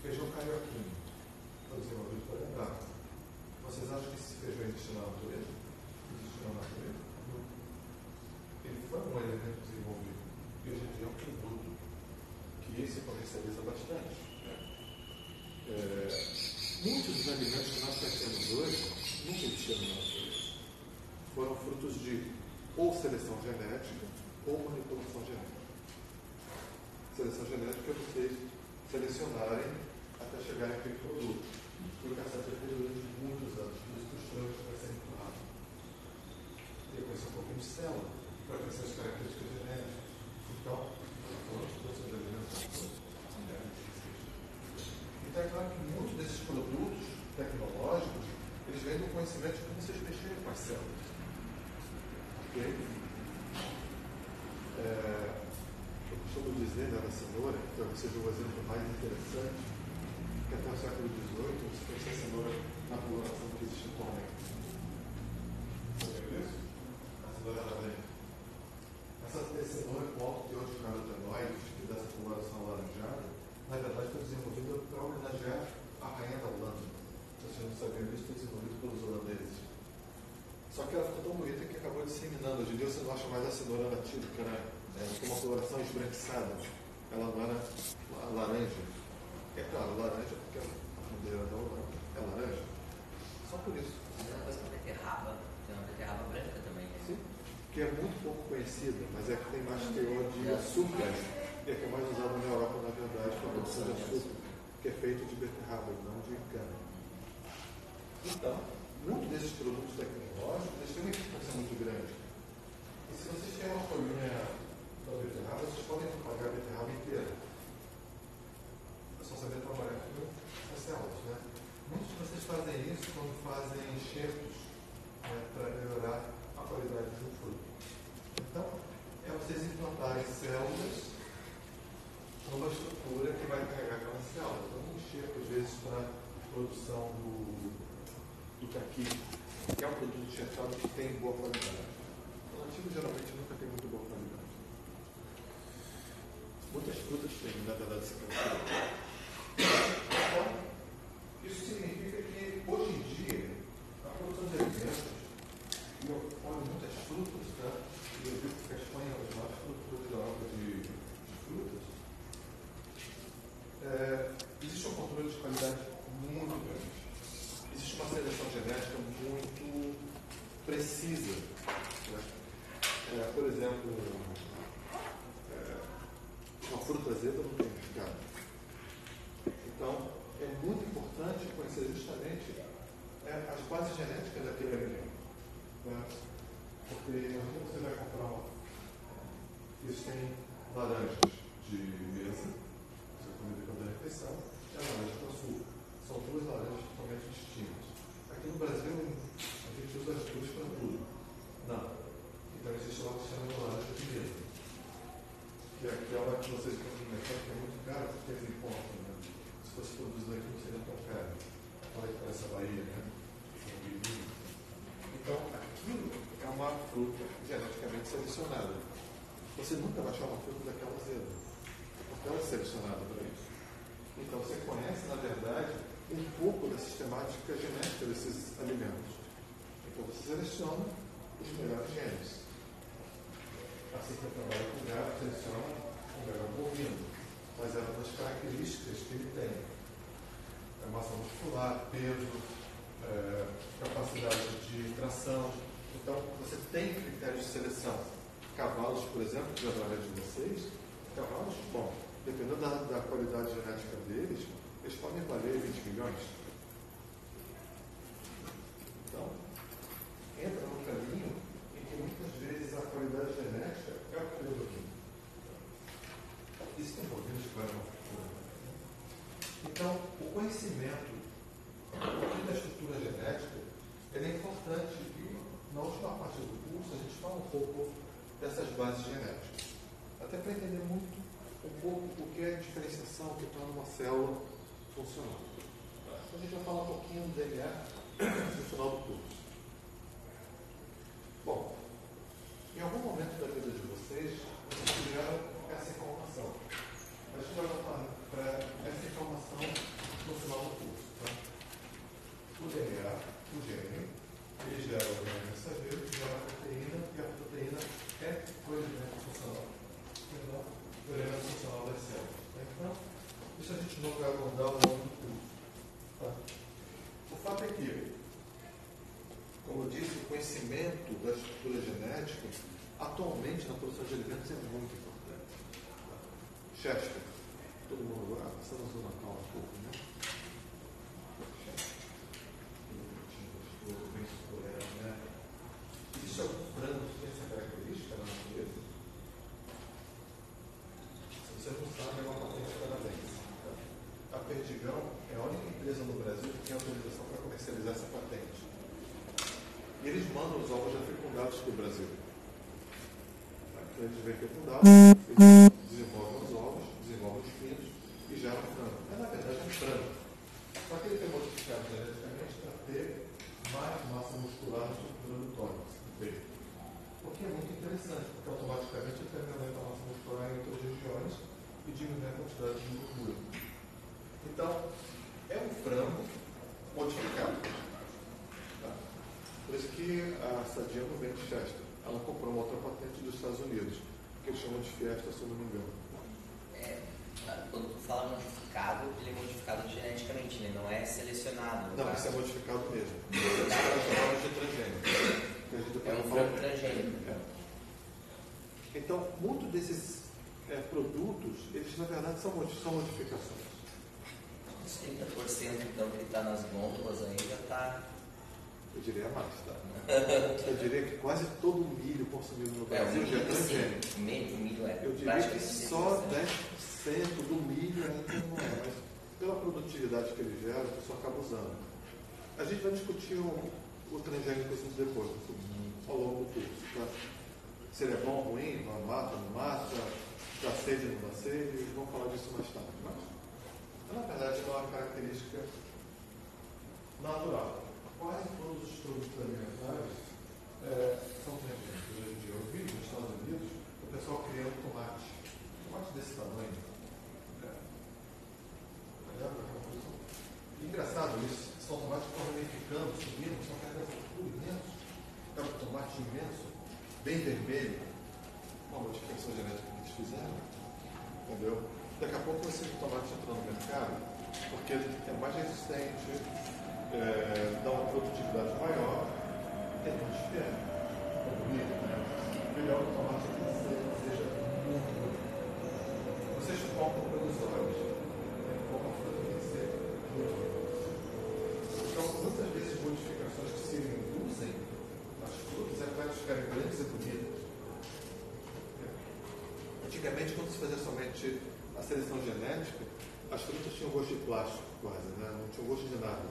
feijão carioquinho, por exemplo. Vocês acham que esse feijão existe na natureza? Existe na natureza? Ele foi um elemento desenvolvido. E hoje em dia é um produto que se comercializa bastante. Né? É, muitos dos alimentos que nós conhecemos hoje nunca existiram na. Foram frutos de ou seleção genética ou manipulação genética. Seleção genética é vocês selecionarem até chegar naquele produto. É feito durante muitos anos, por isso que os trancos vai ser muito rápido. E eu conheço um pouquinho de célula, para conhecer as características genéticas. Então, falando de todos os alimentos, então é claro que muitos desses produtos tecnológicos, eles vêm do conhecimento de como vocês mexerem com as células. Ok? É, dizer, né, da cenoura, que talvez seja o exemplo mais interessante, que até o século XVIII se conhecia a cenoura na população que existe atualmente. Sabe isso? A cenoura laranja. Essa cenoura com alto teor de carotenoides, que dá essa coloração alaranjada, na verdade foi desenvolvida para homenagear a rainha da Holanda. Vocês não sabiam disso, foi desenvolvido pelos holandeses. Só que ela ficou tão bonita que acabou disseminando. Hoje em dia você não acha mais a cenoura nativa, né? é, uma coloração esbranquiçada. Ela não era laranja. É claro, laranja, porque a bandeira da Holanda é laranja. Só por isso. Tem uma coisa com beterraba, tem uma beterraba branca que é muito pouco conhecida, mas é que tem mais teor de açúcar. E é que é mais usado na Europa, na verdade, para produção de açúcar, que é feito de beterraba, não de cana. Então, muitos desses produtos tecnológicos eles têm uma importância muito grande. E se vocês têm uma folhinha da beterraba, vocês podem propagar a beterraba inteira. É só saber trabalhar com as células. Né? Muitos de vocês fazem isso quando fazem enxertos né, para melhorar a qualidade do vocês implantarem células numa estrutura que vai carregar aquelas células. Então, um enxerto, às vezes, para produção do, do caqui, que é um produto enxertado que tem boa qualidade. O nativo geralmente nunca tem muito boa qualidade. Muitas frutas têm, na verdade, esse Então, isso significa que, hoje em dia, a produção de alimentos, e eu olho muitas frutas, tá? e eu vi que a Espanha é uma das maiores produtoras da Europa de, de frutas, é, existe um controle de qualidade muito grande. Existe uma seleção genética muito precisa. Né? É, por exemplo, uma fruta azeda não tem mercado. Então, é muito importante conhecer justamente é, as bases genéticas daquele alimento. Né? Porque imagina você vai comprar uma. Isso tem laranjas de mesa, você come depois da refeição, e a laranja. São duas laranjas totalmente distintas. Aqui no Brasil, a gente usa as duas para tudo. Não. Então existe o que se chama de laranja mesa que é aquela que vocês estão no mercado que é muito cara porque eles importam. Né? Se fosse produzido aqui, não seria tão caro. Olha para essa Bahia, né? Então, aquilo é uma fruta geneticamente selecionada. Você nunca vai achar uma fruta daquela azeda, porque ela é selecionada para isso. Então, você conhece, na verdade, um pouco da sistemática genética desses alimentos. Então, você seleciona os melhores genes assim que eu trabalho com gado, seleciona um gado bovino, mas é das características que ele tem. É massa muscular, peso, é, capacidade de tração. Então, você tem critérios de seleção. Cavalos, por exemplo, que através de vocês, cavalos, bom, dependendo da, da qualidade genética deles, eles podem valer 20 milhões. Então, entra no caminho em que muitas vezes a qualidade genética isso tem poder de para Então, o conhecimento da estrutura genética é importante e na última parte do curso a gente fala um pouco dessas bases genéticas. Até para entender muito um pouco o que é diferenciação que torna uma célula funcional. Então, a gente vai falar um pouquinho do DNA no final do curso. Bom, em algum momento da vida de vocês, vocês tiveram essa informação. A gente vai voltar para essa informação no final do curso. Tá? O DNA, o gene, ele gera o DNA mensageiro, que gera a proteína, e a proteína é o elemento funcional. Perdão, o elemento funcional das células. Tá? Então, isso a gente não vai abordar ao longo do curso. Tá? O fato é que como eu disse, o conhecimento da estrutura genética, atualmente na produção de alimentos, é muito importante. Chester, todo mundo agora, passamos uma calma um pouco, né? Existe algum frango que tem essa característica na natureza? Se você não sabe, é uma patente canadense. A Perdigão é a única empresa no Brasil que tem autorização para comercializar essa patente. E eles mandam os ovos já fecundados para o Brasil. Então eles vêm fecundados, e gera é frango. Mas na verdade é um frango. Só que ele foi modificado geneticamente para ter mais massa muscular supranatória no peito. O que é muito interessante, porque automaticamente ele aumenta a massa muscular em outras regiões e diminui a quantidade de gordura. Então, é um frango modificado. Tá? Por isso que a Sadia é não vende festa. Ela comprou uma outra patente dos Estados Unidos, que eles chamam de Fiesta, se eu não me engano. É, quando tu fala modificado, ele é modificado geneticamente, né? não é selecionado. Não, tá? isso é modificado mesmo. Caras chamam de transgênico. É um frango transgênico. É. Então, muitos desses é, produtos, eles na verdade são, são modificações. Os 30% então que está nas gôndolas já está. Eu diria mais, tá? Eu diria que quase todo o milho consumido no É, o Brasil já é transgênico. o milho é. Eu diria que só 100%. 10% do milho ainda não é, mas pela produtividade que ele gera, a pessoa acaba usando. A gente vai discutir o, o transgênico depois, ao longo do curso. Tá? Se ele é bom ruim, não mata, não mata, dá sede, não dá sede, vamos falar disso mais tarde. Mas, na verdade, é uma característica natural. Quase todos os produtos alimentares é, são transgênicos hoje em dia. Eu vi nos Estados Unidos o pessoal criando tomate. Tomate desse tamanho. É. Olha, é Engraçado isso. São tomates que estão ramificando, subindo, são cada altura imensos. É um tomate imenso, bem vermelho. Uma modificação genética que eles fizeram. Entendeu? Daqui a pouco esse tomate entra no mercado, porque ele é mais resistente, é, dá uma produtividade maior, tem mais diferente. Milho, né? Melhor que o tomate seja, muito bonito. Vocês compram produtores, Antigamente, quando se fazia somente a seleção genética, as frutas tinham gosto de plástico quase, né? não tinham gosto de nada.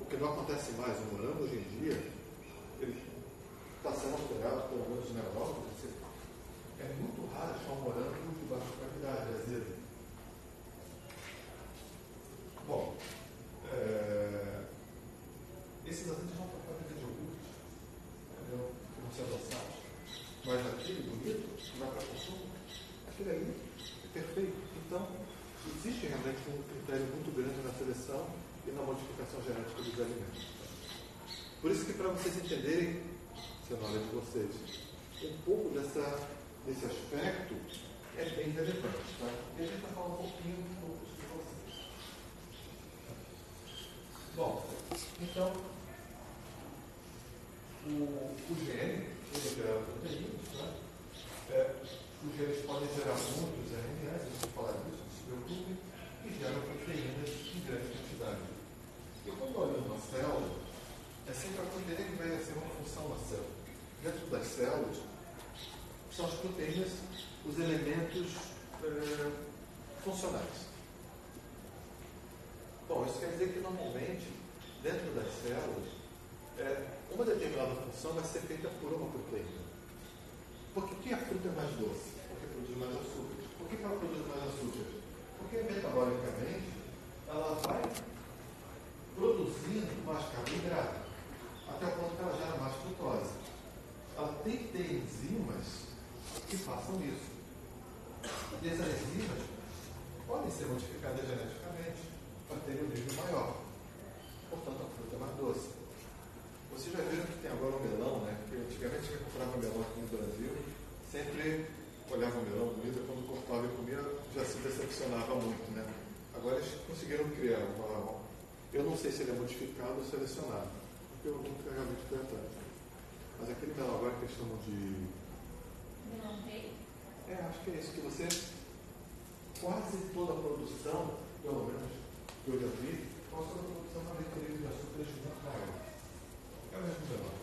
O que não acontece mais, o morango hoje em dia, ele está sendo alterado na Europa. você- É muito raro achar um morango de baixa qualidade. Bom, é... esses azeites vão para a fábrica de iogurte, entendeu? que não são adoçados. Mas aquele bonito, que vai para consumo, aquele ali é perfeito. Então, existe realmente um critério muito grande na seleção e na modificação genética dos alimentos. Por isso que para vocês entenderem, se eu não de vocês, um pouco dessa, desse aspecto é bem relevante. Tá? E a gente vai falar um pouquinho um pouco de vocês. Bom, então, o, o gene, ele gera proteínas, né? É, os genes podem gerar muitos RNAs, a gente vai falar disso, não se preocupe, e geram proteínas em grande quantidade. E quando olha uma célula, é sempre a proteína que vai exercer uma função na célula. Dentro das células, são as proteínas os elementos eh, funcionais. Bom, isso quer dizer que normalmente, dentro das células, eh, uma determinada função vai ser feita por uma proteína. Por que, que a fruta é mais doce? Porque produz mais açúcar. Por que, que ela produz mais açúcar? Porque metabolicamente ela vai produzindo mais carboidrato, até o ponto que ela gera mais frutose. Ela tem que ter enzimas que façam isso. E essas enzimas podem ser modificadas geneticamente para ter um nível maior. Portanto, a fruta é mais doce. Vocês já viram que tem agora o melão, né? Porque antigamente quem comprava melão aqui no Brasil sempre olhava o melão bonito e quando cortava e comia já se decepcionava muito, né? Agora eles conseguiram criar uma. Eu não sei se ele é modificado ou selecionado, porque eu nunca realmente fui atrás. Mas aquele melão agora que eles chamam de. Não tem. É, acho que é isso, que você. Quase toda a produção, pelo menos que eu já vi, quase toda a produção na leitoria de açúcar de muito maior. É o mesmo melão.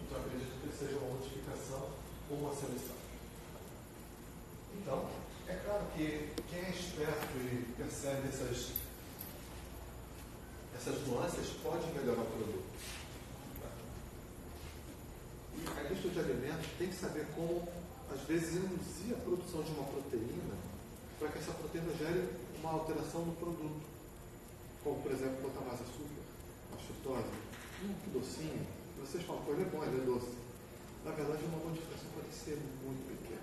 Então acredito que seja uma modificação ou uma seleção. Então, é claro que quem é esperto e percebe essas, essas nuances pode melhorar o produto. E a indústria de alimentos tem que saber como, às vezes, induzir a produção de uma proteína para que essa proteína gere uma alteração no produto. Como, por exemplo, botar mais açúcar, mais frutose. Que docinho. Vocês falam, pô, ele é bom, ele é doce. Na verdade, uma modificação pode ser muito pequena.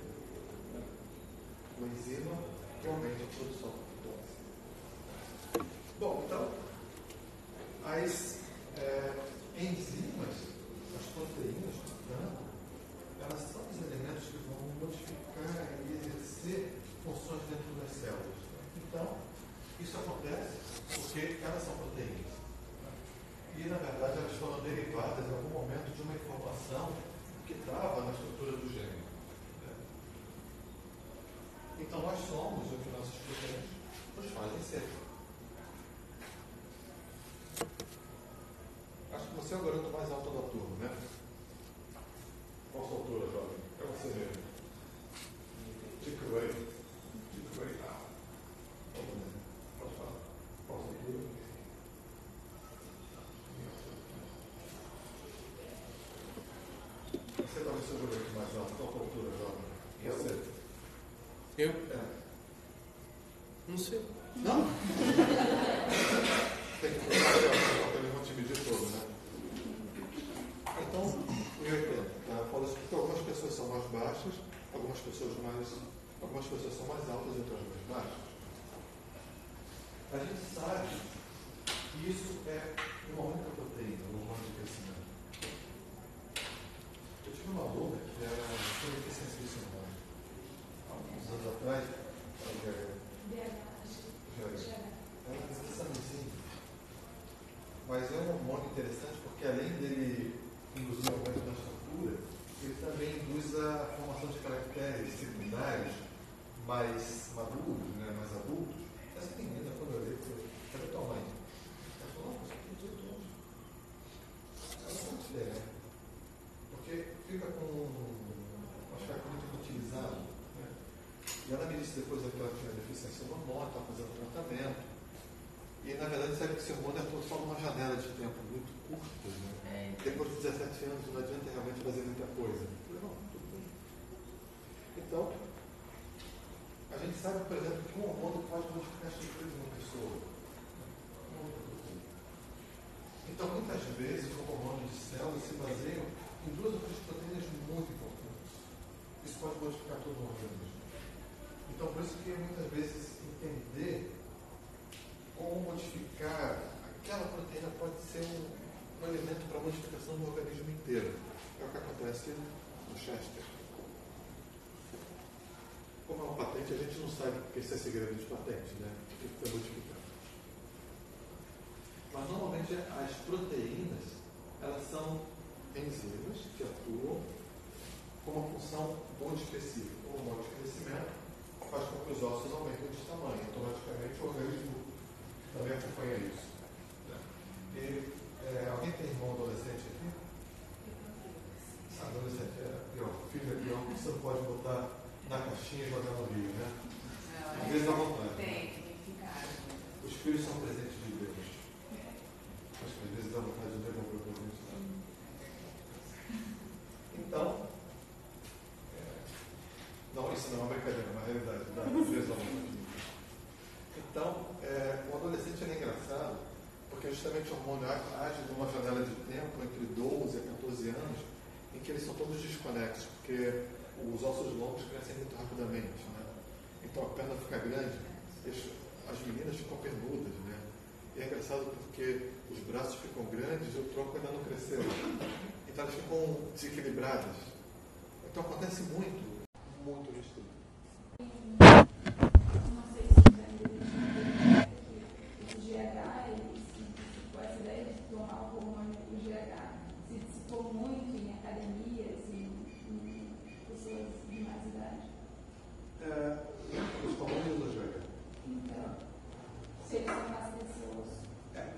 Uma enzima que aumenta a produção. Bom, então, as é, enzimas informação que estava na estrutura do gene. Né? Então nós somos o que nossos proteínas nos fazem ser. Acho que você é o garoto mais alto da turma, né? Qual a sua altura, jovem? É você mesmo. Dick Ray. Dick Ray. Ah. Pode falar. Qual a sua altura? Você talvez seja o garoto mais alto. Qual a sua altura, jovem? Você. Eu? É. Não sei. Não? Tem que colocar aqui, ó, para eles vão te medir todo, né? Então, 1080. Tá? Fala isso porque algumas pessoas são mais baixas, algumas pessoas mais. Algumas pessoas são mais altas e outras mais baixas. A gente sabe que isso é um aumento da proteína, um hormônio de crescimento. Eu tive uma aluna que era tinha deficiência visional. Há uns anos atrás, ela já era é uma examezinho. Mas é um hormônio interessante porque além dele induzir o aumento da estrutura, ele também induz a formação de caracteres secundários mais maduros, né, mais adultos. Essa menina, quando eu olhei, falei, cadê tua mãe? Ela falou, não, você tem 18 anos. Ela não pode ser, né? Porque fica com. Acho que é muito utilizado. Né? E ela me disse depois que ela tinha deficiência no hormônio, estava fazendo tratamento. E hormônio é só numa janela de tempo muito curta. Né? É, Depois de 17 anos não adianta realmente fazer muita coisa. Não, tudo bem. Então, a gente sabe, por exemplo, que um hormônio pode modificar a estrutura de uma pessoa. Então, muitas vezes, o hormônio de células se baseiam em duas ou três proteínas muito importantes. Isso pode modificar todo o organismo. Então, por isso que muitas vezes entender como modificar aquela proteína pode ser um, um elemento para modificação do organismo inteiro. É o que acontece no Chester. Como é uma patente, a gente não sabe porque isso é segredo de patente, né? O que foi modificado. Mas normalmente as proteínas, elas são enzimas que atuam com uma função muito específica. O hormônio de crescimento faz com que os ossos aumentem de tamanho. Automaticamente o organismo também acompanha isso. né? E, é, alguém tem irmão adolescente aqui? Adolescente é pior. Filho é pior, você não pode botar na caixinha e jogar no rio, né? Às vezes dá vontade. Tem, tem que ficar. Os filhos são presentes de Deus. Acho que às vezes dá vontade de devolver o presente. Então, é, não, isso não é uma brincadeira, é uma realidade da natureza humana. Então, é, o adolescente é engraçado, porque justamente o hormônio age numa janela de tempo entre 12 a 14 anos, em que eles são todos desconexos, porque os ossos longos crescem muito rapidamente. Né? Então a perna fica grande, as meninas ficam pernudas. Né? E é engraçado porque os braços ficam grandes e o tronco ainda não cresceu. Então elas ficam desequilibradas. Então acontece muito, muito no estudo. Não sei se já identificaram que o GH, ele se dissipou, essa ideia de tomar o hormônio do GH se dissipou muito em academias e em pessoas de mais idade. É, os hormônios do GH. Então, se eles são mais preciosos. É.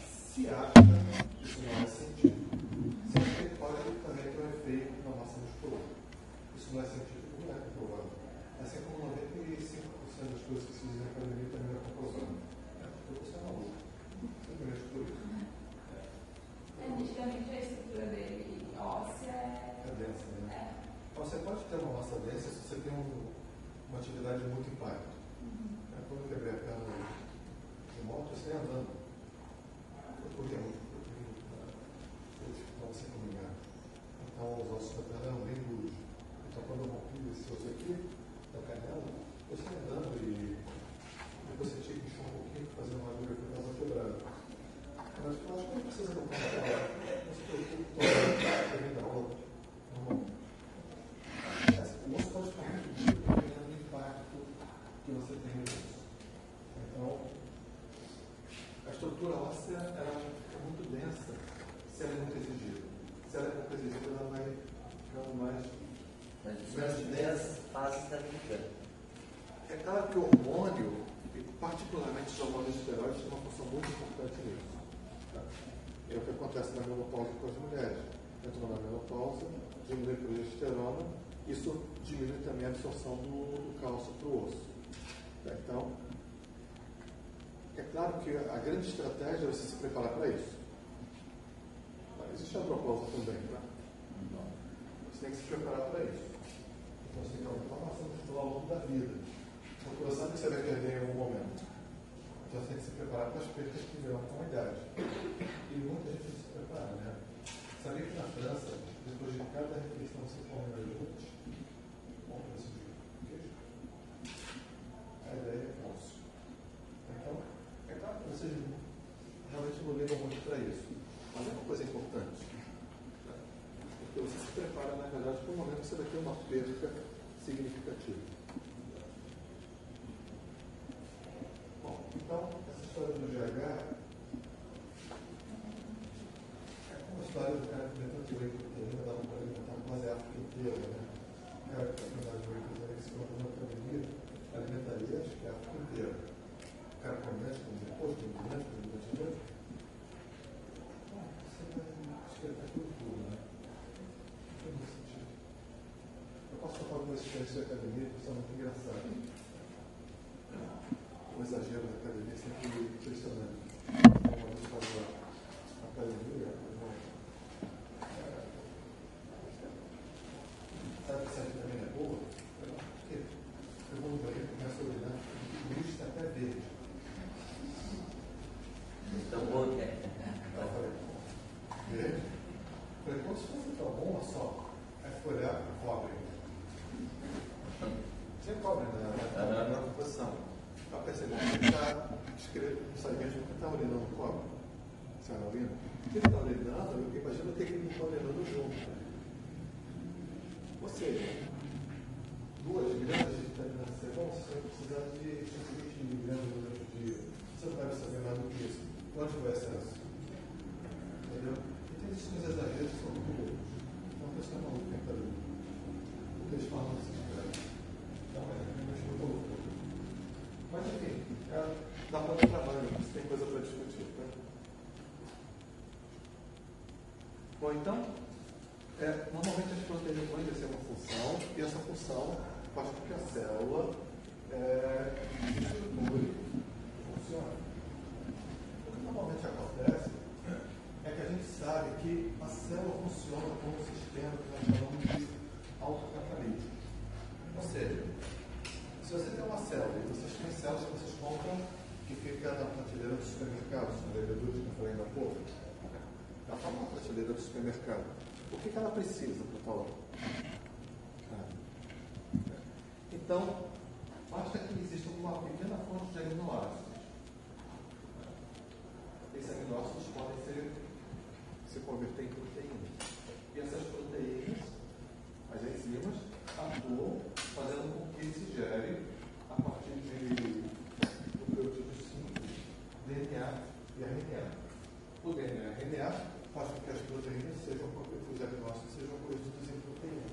Se acha, isso não é científico. Científico pode também ter um efeito na massa muscular. Isso não é científico, não é comprovado. Assim como 95% das coisas que se dizem na academia também não é comprovado. É porque você é maluco. Simplesmente por isso. É, nitidamente a estrutura dele óssea é. É densa, né? é. Então, Você pode ter uma massa densa se você tem um- uma atividade de muito impacto. É, Quando eu quebrei a perna de moto, eu saí andando. Eu corria muito, proteína, eu estava sem comunhar. Então os ossos da perna eram bem duros. Então quando eu rompi esse osso aqui, da canela, eu saí andando e depois senti que inchou um pouquinho, fazer uma agulha que eu estava quebrada. Mas eu acho que não precisa não falar. Não se preocupe com a vida da outra. Normal. O osso pode ficar muito duro dependendo do impacto que você tem no osso. Então, a estrutura óssea ela fica muito densa se ela é muito exigida. Se ela é pouco exigida, Mas isso nas primeiras fases da vida. É claro que o hormônio, e particularmente os hormônios esteroides, têm uma função muito importante nisso. Tá? É o que acontece na menopausa com as mulheres. Entram na menopausa, diminui a progesterona, isso diminui também a absorção do, do cálcio para o osso. Tá? Então, é claro que a grande estratégia é você se preparar para isso. Mas existe a andropausa também, tá? Então, você tem que se preparar para isso. Então você tem que aumentar a massa muscular ao longo da vida. Porque você sabe que você vai perder em algum momento. Então você tem que se preparar para as perdas que virão com a idade. E muita gente não se prepara, né? Sabia que na França, depois de cada refeição você come mais juntos, compra-se de queijo. Então, é claro que vocês realmente não ligam muito para isso. Mas é uma coisa importante. Porque você se prepara, na verdade, para o momento que você vai ter uma perda significativa. Bom, então, essa história do GH é história do cara que tem tanto whey proteína, dá para alimentar quase a África inteira, né? O cara que mais whey proteína, que se colocou na pandemia, alimentaria acho que a África inteira. O cara come antes, come depois, come durante, come durante o dia. Bom, você vai esquentar tudo né? Não tem muito sentido. Eu posso contar algumas experiências de academia que são muito engraçadas. O exagero da academia é sempre impressionante. Uma vez eu estava na academia, eu, é, sabe que essa vitamina é boa? Eu não, por quê? Eu vou no banheiro, começo a urinar, o bicho está até verde. Tão bom que é. Aí eu falei, verde? Falei, pô, se fosse tão bom, olha só. Aí fui olhar, cobre. Tinha cobre na, na, na composição. Para perceber que está escrito no salimento que está urinando cobre. Você não urina? Se ele está urinando, eu imagino que ele não está urinando junto. Ou seja, duas gramas de vitamina C, bom, você vai precisar de 120 miligramas durante o dia. Você não vai saber mais do que isso. Onde foi o excesso? Entendeu? Então, esses exageros são muito loucos. Então, por isso que é maluco que tá Porque eles falam assim, cara. Então, é realmente muito louco. Mas, enfim, é, dá muito trabalho. Você tem coisa para discutir. Tá? Bom, então, é, normalmente as proteínas vão exercer uma função e essa função faz com que a célula é, se estruture e funcione. O que normalmente acontece é que a gente sabe que a célula funciona como um sistema que nós chamamos de autocatalítico. Ou seja, se você tem uma célula e vocês têm células que vocês compram que fica na prateleira do supermercado, são leveduras que eu falei ainda há pouco, ela está na prateleira do supermercado. O que, que ela precisa para? Ah. Então, basta que exista uma pequena fonte de aminoácidos. Esses aminoácidos podem ser, se converter em proteínas. E essas proteínas, as enzimas, atuam fazendo com que se gere, a partir de nucleotídeos simples, DNA e RNA. O DNA e RNA faz com que as proteínas sejam, os aminoácidos sejam produzidos em proteínas.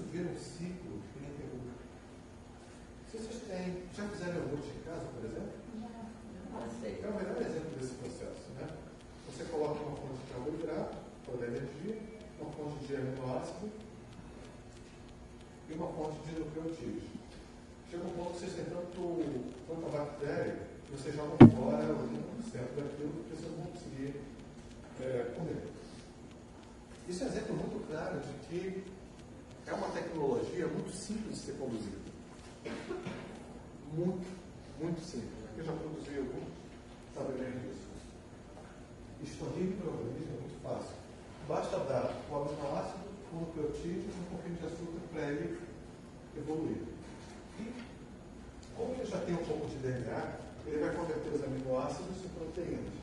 Isso vira um ciclo ininterrupto. Se vocês têm, já fizeram iogurte em casa, por exemplo? É o melhor exemplo desse processo. Né? Você coloca uma fonte de carboidrato para dar energia, uma fonte de aminoácido e uma fonte de nucleotídeos. Chega um ponto que vocês têm tanto, tanta bactéria que vocês jogam fora 1% daquilo porque vocês não vão conseguir é, comer. Isso é um exemplo muito claro de que é uma tecnologia muito simples de ser conduzida. Muito, muito simples. Aqui já produzi algum, sabe bem disso. Expandir organismo é muito fácil. Basta dar o aminoácido, o nucleotídeo e um pouquinho de açúcar para ele evoluir. E, como ele já tem um pouco de DNA, ele vai converter os aminoácidos em proteínas.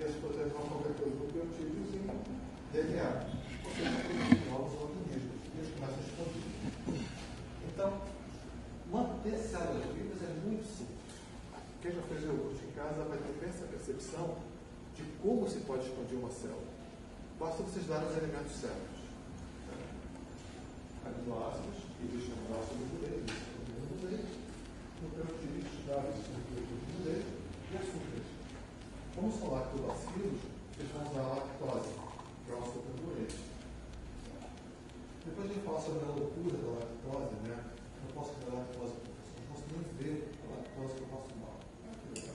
E as proteínas vão converter os nucleotídeos em DNA. Ou seja, novos a expandir. Então, manter células vivas é muito simples. Quem já fez iogurte em casa vai ter essa percepção de como se pode expandir uma célula. Basta vocês darem os elementos certos. aminoácidos, existe aminoácido no leite, existe no leite, nucleotídeos, dados nucleotídeos no leite e açúcares. Como são lactobacilos, eles vão usar a lactose, que é o açúcar leite. Depois a gente fala sobre a loucura da lactose, né? Eu posso comer lactose, eu não posso nem ver a lactose que eu posso que legal.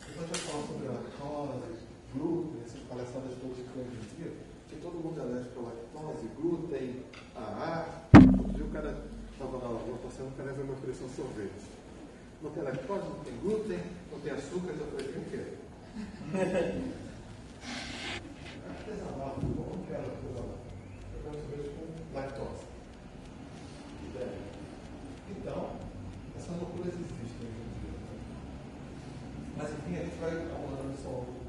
Depois a gente falar sobre a lactose, glúten, essas palhaçadas todas que em dia, que todo mundo é alérgico à lactose, glúten, a ar. Outro dia o cara estava na rua passando, o cara me oferecer um sorvete. Não tem lactose, não tem glúten, não tem açúcar, eu falei, o quê? Artesanal, eu não quero artesanal. Eu quero com lactose. Então, essas loucuras existem hoje em dia. né? Mas enfim, a gente vai abordando isso ao longo do.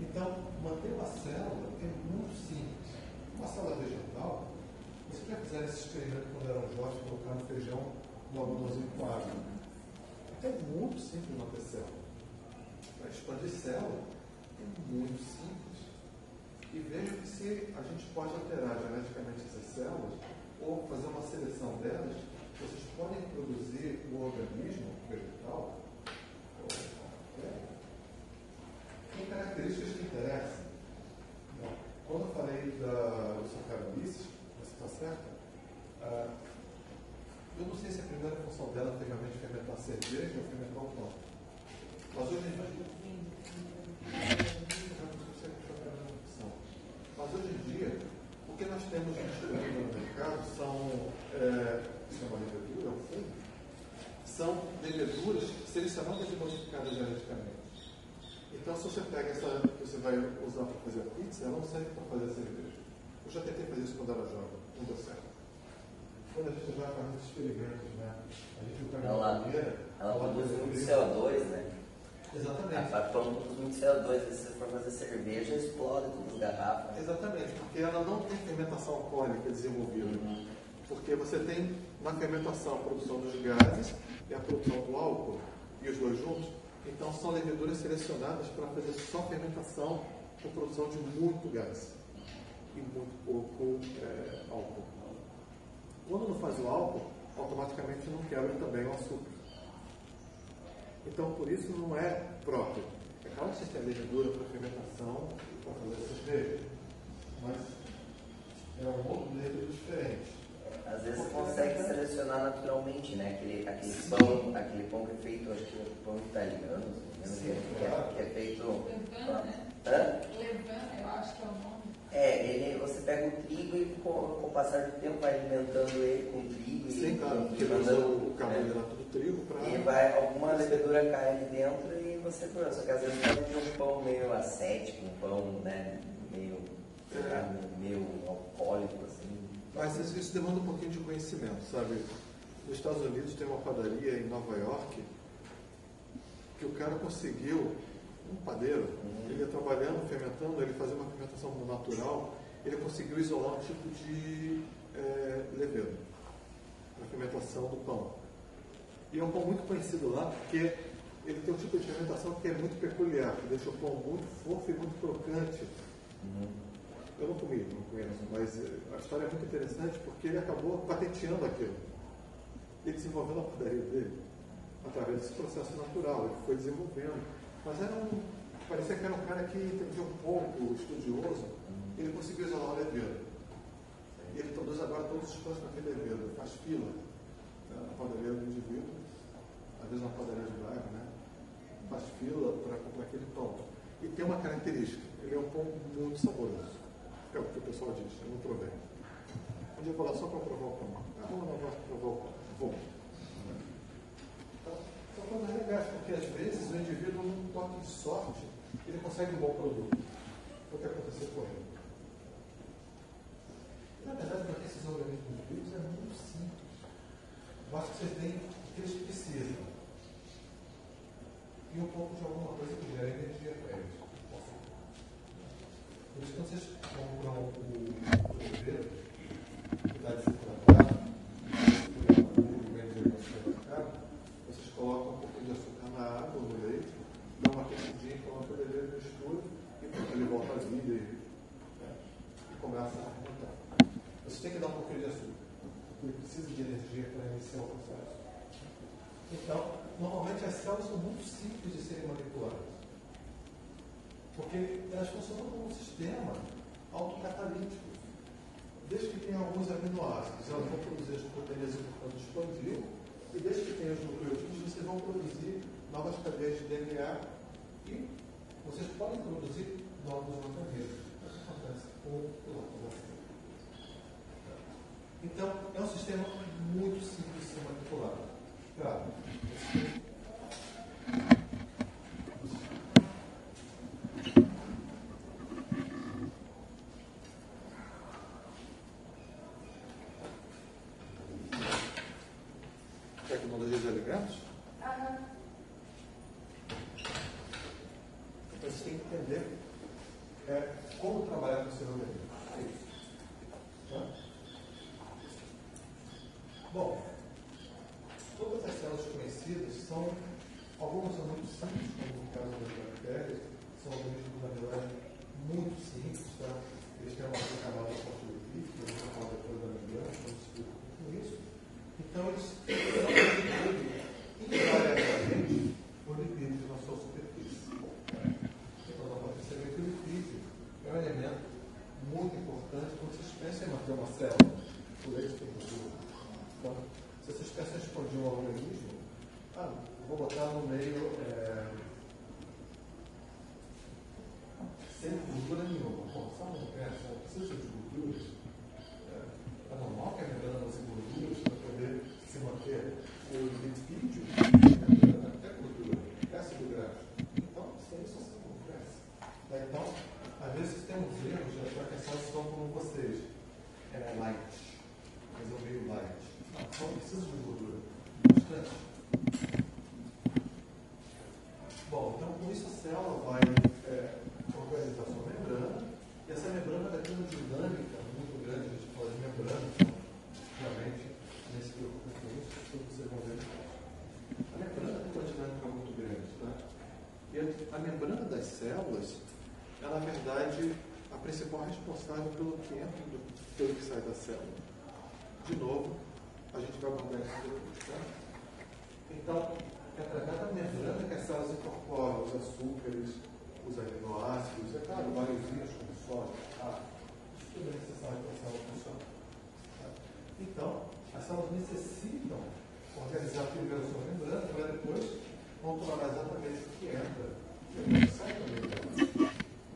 Então, manter uma célula é muito simples. Uma célula vegetal, vocês já fizeram esse experimento quando eram jovens, colocar no feijão um algodãozinho com água. É muito simples manter célula. Para expandir célula é muito simples. E veja que se a gente pode alterar geneticamente essas células, ou fazer uma seleção delas, vocês podem produzir o organismo vegetal tem características que interessam. Bom, Quando eu falei da Saccharomyces, você está certa? Ah, eu não sei se a primeira função dela realmente fermentar cerveja ou fermentar o pão. Mas hoje. Mas hoje em dia, o que nós temos no mercado são, é, chama levedura, ou fungo, são leveduras selecionadas e modificadas geneticamente. Então, se você pega essa que você vai usar para fazer a pizza, ela não serve para fazer a cerveja. Eu já tentei fazer isso quando era jovem, não deu certo. Quando a gente já faz experimentos, né? A gente fica na banheira, ela produz muito livro. CO2, né? Exatamente. papel produz muito CO2. Se você for fazer cerveja, explode todas as garrafas. Exatamente, porque ela não tem fermentação alcoólica desenvolvida. Uhum. Porque você tem na fermentação a produção dos gases e a produção do álcool, e os dois juntos. Então são leveduras selecionadas para fazer só fermentação com produção de muito gás e muito pouco é, álcool. Quando não faz o álcool, automaticamente não quebra também o açúcar. Então por isso não é próprio. É claro que você tem levedura para fermentação para fazer essas cerveja, mas é um outro levedura diferente. Às vezes você consegue selecionar naturalmente, né? Aquele, aquele pão, aquele pão que é feito, acho que é pão italiano, engano, que, é, que é feito. Levana, né? Hã? Levana, eu acho que é o nome. É, ele, você pega o trigo e com, com o passar do tempo vai alimentando ele com trigo Sim, e claro, porque usa o carboidrato do trigo para. E vai, alguma levedura cai ali dentro e você pronto. Só que às vezes pode ter um pão meio acético, um pão né, meio, É. meio alcoólico, assim. Mas isso, isso demanda um pouquinho de conhecimento, sabe? Nos Estados Unidos tem uma padaria em Nova York que o cara conseguiu, um padeiro, Uhum. ele ia trabalhando, fermentando, ele fazia uma fermentação natural, ele conseguiu isolar um tipo de é, levedo na fermentação do pão. E é um pão muito conhecido lá porque ele tem um tipo de fermentação que é muito peculiar, que deixa o pão muito fofo e muito crocante. Eu não comi, não conheço, mas eh, a história é muito interessante porque ele acabou patenteando aquilo. Ele desenvolveu a padaria dele através desse processo natural, ele foi desenvolvendo. Mas era um, parecia que era um cara que entendia um pouco, estudioso, ele conseguiu isolar o levedo. E ele produz agora todos os pães com aquele levedo, ele faz fila né, na padaria do indivíduo, às vezes uma padaria de bairro, né? Faz fila para comprar aquele pão. E tem uma característica, ele é um pão muito saboroso. É o que o pessoal diz, eu não provei. Um dia eu vou lá só para provar o pão. Ah, vamos lá para provar o pão. Vou. São coisas legais, porque às vezes o indivíduo, num toque de sorte, ele consegue um bom produto. Foi o que aconteceu com ele. Na verdade, para esses organismos vivos é muito simples. Basta que vocês deem o que eles precisam. E um pouco de alguma coisa que gera energia para eles. Por isso, quando vocês compram o está de trabalhado, vocês colocam um pouquinho de açúcar na água, no leite, dão uma aquecidinha, colocam o levedo, mistura e pronto, ele volta à vida e, né, e começa a fermentar. Você tem que dar um pouquinho de Ele precisa de energia para iniciar o processo. Então, normalmente as células são muito simples de serem manipuladas. Porque elas funcionam como um sistema autocatalítico. Desde que tenha alguns aminoácidos, elas vão produzir as proteínas importantes expandir, e desde que tenha os nucleotídeos, vocês vão produzir novas cadeias de DNA e vocês podem produzir novos organismos. É o que acontece com o vacina. Então, é um sistema muito simples de ser manipulado. Claro, tecnologia de alimentos, Aham. então você tem que entender é, como trabalhar com o seu organismo. É. Tá? Bom, todas as células conhecidas são, algumas são muito simples, como no caso das bactérias, são organismos, na verdade, muito simples, tá? Eles têm uma camada fosfolipídica, eu vou falar depois da membrana, como se explica com isso. Então, eles são constituídos invariavelmente por lipídios na sua superfície. Então, dá para perceber que o lipídio é um elemento muito importante quando vocês pensam em manter uma célula. Por isso tem gordura. Então, se vocês pensam em expandir um organismo, ah, vou botar no meio é, sem gordura nenhuma. Bom, só não pensa, precisa de gorduras. É, é normal que a membrana use gorduras para poder se manter. O lipídio é gordura, é ácido Então, sem isso você não cresce. Tá? Então, às vezes temos erros de achar que as células são como vocês. É light. Mas eu meio light. Não, só precisa de gordura. Bastante. Bom, então com isso a célula vai é, organizar sua membrana. E essa membrana vai ter uma dinâmica muito grande. A gente fala de membrana, então, realmente, nem se preocupe com isso, isso vocês vão ver depois. A membrana tem uma dinâmica muito grande. Tá? E a, a membrana das células é, na verdade, a principal responsável pelo que entra e pelo que sai da célula. De novo, a gente vai abordar isso depois. Tá? Então, é através da membrana que as células incorporam os açúcares, os aminoácidos, é claro, vários rios como sódio, ah, isso tudo é necessário para a célula funcionar. Tá? Então, as células necessitam organizar primeiro a sua membrana para depois controlar exatamente o que entra o.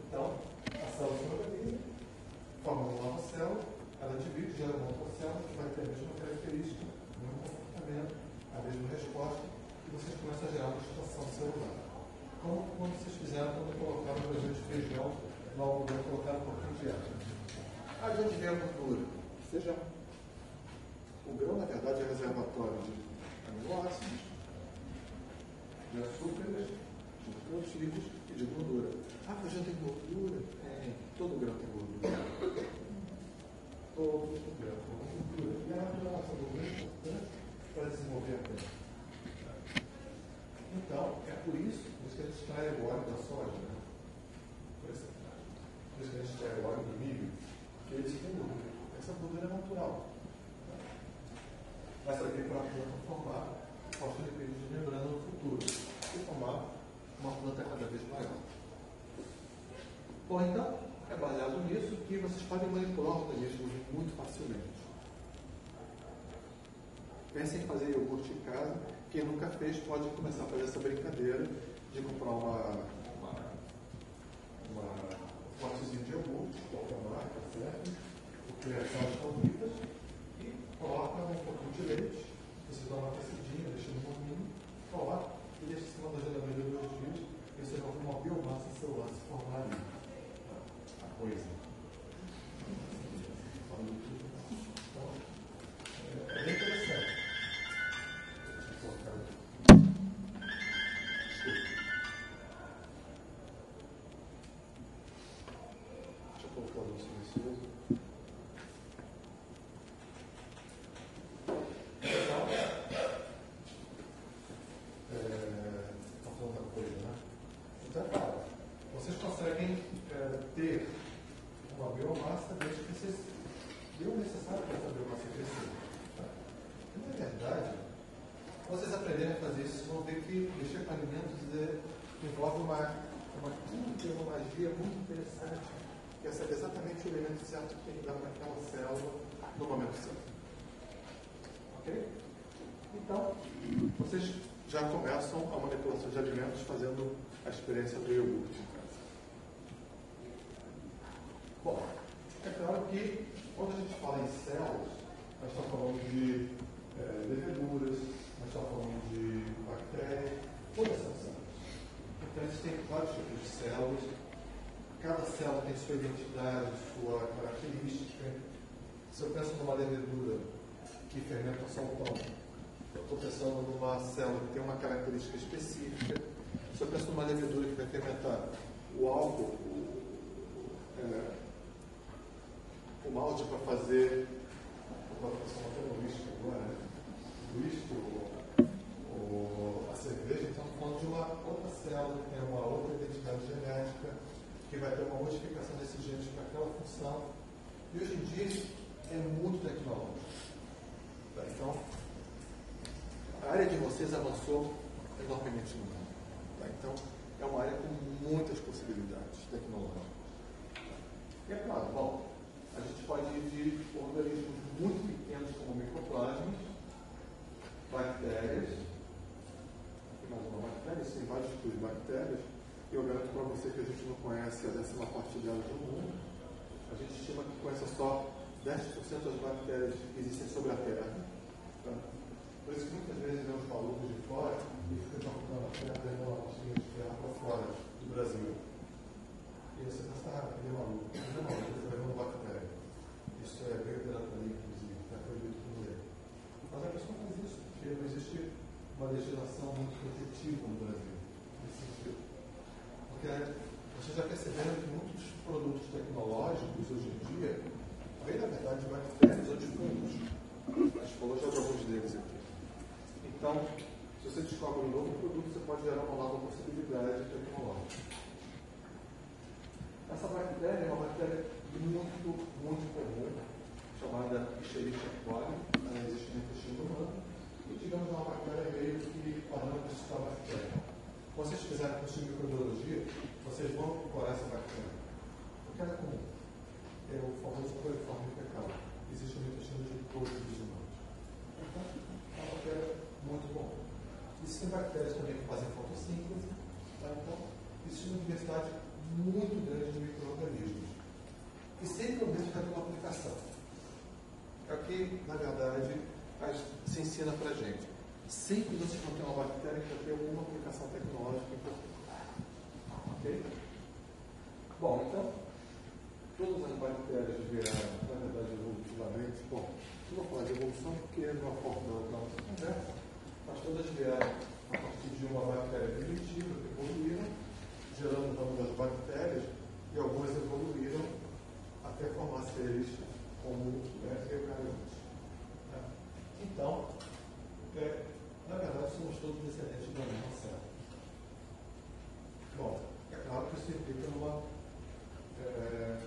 Então, a célula se organiza, forma uma nova célula, ela divide, gera uma outra célula que vai ter a mesma característica, o mesmo comportamento, a mesma resposta, e vocês começam a gerar uma estação celular. Como quando vocês fizeram quando colocaram, por exemplo, de feijão no algodão, colocaram um pouquinho de água. De onde vem a gordura? Feijão. O grão, na verdade, é reservatório de aminoácidos, de açúcares, proteínas e de gordura. Ah, feijão tem gordura? Tem. Todo grão tem gordura. Todo grão tem gordura. E a natureza essa gordura é importante para desenvolver a planta. Então, é por isso, que a gente extrai o óleo da soja, né? Por isso, que a gente extrai o óleo do milho, porque eles têm gordura. Essa gordura é natural. Vai servir para formar fosfolipídios de membrana no futuro e formar uma planta cada vez maior. Bom, então, é baseado nisso que vocês podem manipular organismos muito facilmente. Pensem em fazer iogurte em casa. Quem nunca fez pode começar a fazer essa brincadeira de comprar uma, uma, uma potezinho de iogurte, qualquer marca, certo? Porque as células estão ricas e coloca um pouquinho de leite. Você dá uma aquecidinha, deixa no morninho, coloca e deixa em cima da geladeira dois dias. Ver uma biomassa celular se formar ali. A coisa. Certo que tem que dar para aquela célula no momento certo. Ok? Então, vocês já começam a manipulação de alimentos fazendo a experiência do iogurte em casa. Bom, é claro que quando a gente fala em células, nós estamos falando de é, leveduras, nós estamos falando de bactérias, todas são células. Então existem vários tipos de células, cada célula tem sua identidade, sua característica. Se eu penso numa levedura que fermenta só o pão, eu estou pensando numa célula que tem uma característica específica. Se eu penso numa levedura que vai fermentar o álcool, o, é, o malte para fazer pessoa até whisky agora, né? whisky, ou, a cerveja, então falando de uma outra célula que tem uma outra identidade genética, que vai ter uma modificação desses genes para aquela função. E hoje em dia é muito tecnológico. Então, a área de vocês avançou enormemente no mundo. Tá? Então, é uma área com muitas possibilidades tecnológicas. E é claro, bom, a gente pode ir de organismos muito pequenos como microplasmas, bactérias, aqui mais uma bactéria, tem vários tipos de bactérias, e eu garanto para você que a gente não conhece a décima parte delas no mundo. A gente estima que conhece só 10% das bactérias que existem sobre a Terra. Tá? Por isso que muitas vezes vemos malucos de fora e ficam jogando a terra, levando uma pastinha de terra para fora do Brasil. E você pensa, ah, ele é maluco. Não é maluco, ele levando bactéria. Isso é verdadeiro lei, inclusive, está proibido por lei. Mas a pessoa faz isso, porque não existe uma legislação muito protetiva no Brasil, nesse sentido. Porque vocês já perceberam que muitos produtos tecnológicos hoje em dia vêm, na verdade, de bactérias ou de fungos. A gente falou já de alguns deles aqui. Então, se você descobre um novo produto, você pode gerar uma nova possibilidade tecnológica. Essa bactéria é uma bactéria muito, muito comum, chamada Escherichia coli, ela existe no intestino humano, e digamos uma bactéria meio que parâmetros da bactéria. Se vocês quiserem construir microbiologia, vocês vão procurar essa bactéria. Porque ela é comum. É o famoso coliforme fecal. Existe no intestino de todos os humanos. Então, é uma bactéria muito comum. Existem bactérias também que fazem fotossíntese. Tá? Então, existe uma diversidade muito grande de micro-organismos. E sempre o mesmo vai ter uma aplicação. É o que, na verdade, se ensina para gente. Sempre vocês vão ter uma bactéria que vai ter alguma aplicação tecnológica importante. Ok? Bom, então, todas as bactérias vieram, na verdade, evolutivamente. Bom, não vou falar de evolução porque é o foco da nossa conversa, mas todas vieram a partir de uma bactéria primitiva que evoluíram, gerando novas bactérias, e algumas evoluíram até formar seres como eucariotes. Né? Então, é, na verdade, somos todos descendentes da mesma célula. Bom, é claro que isso implica uma é,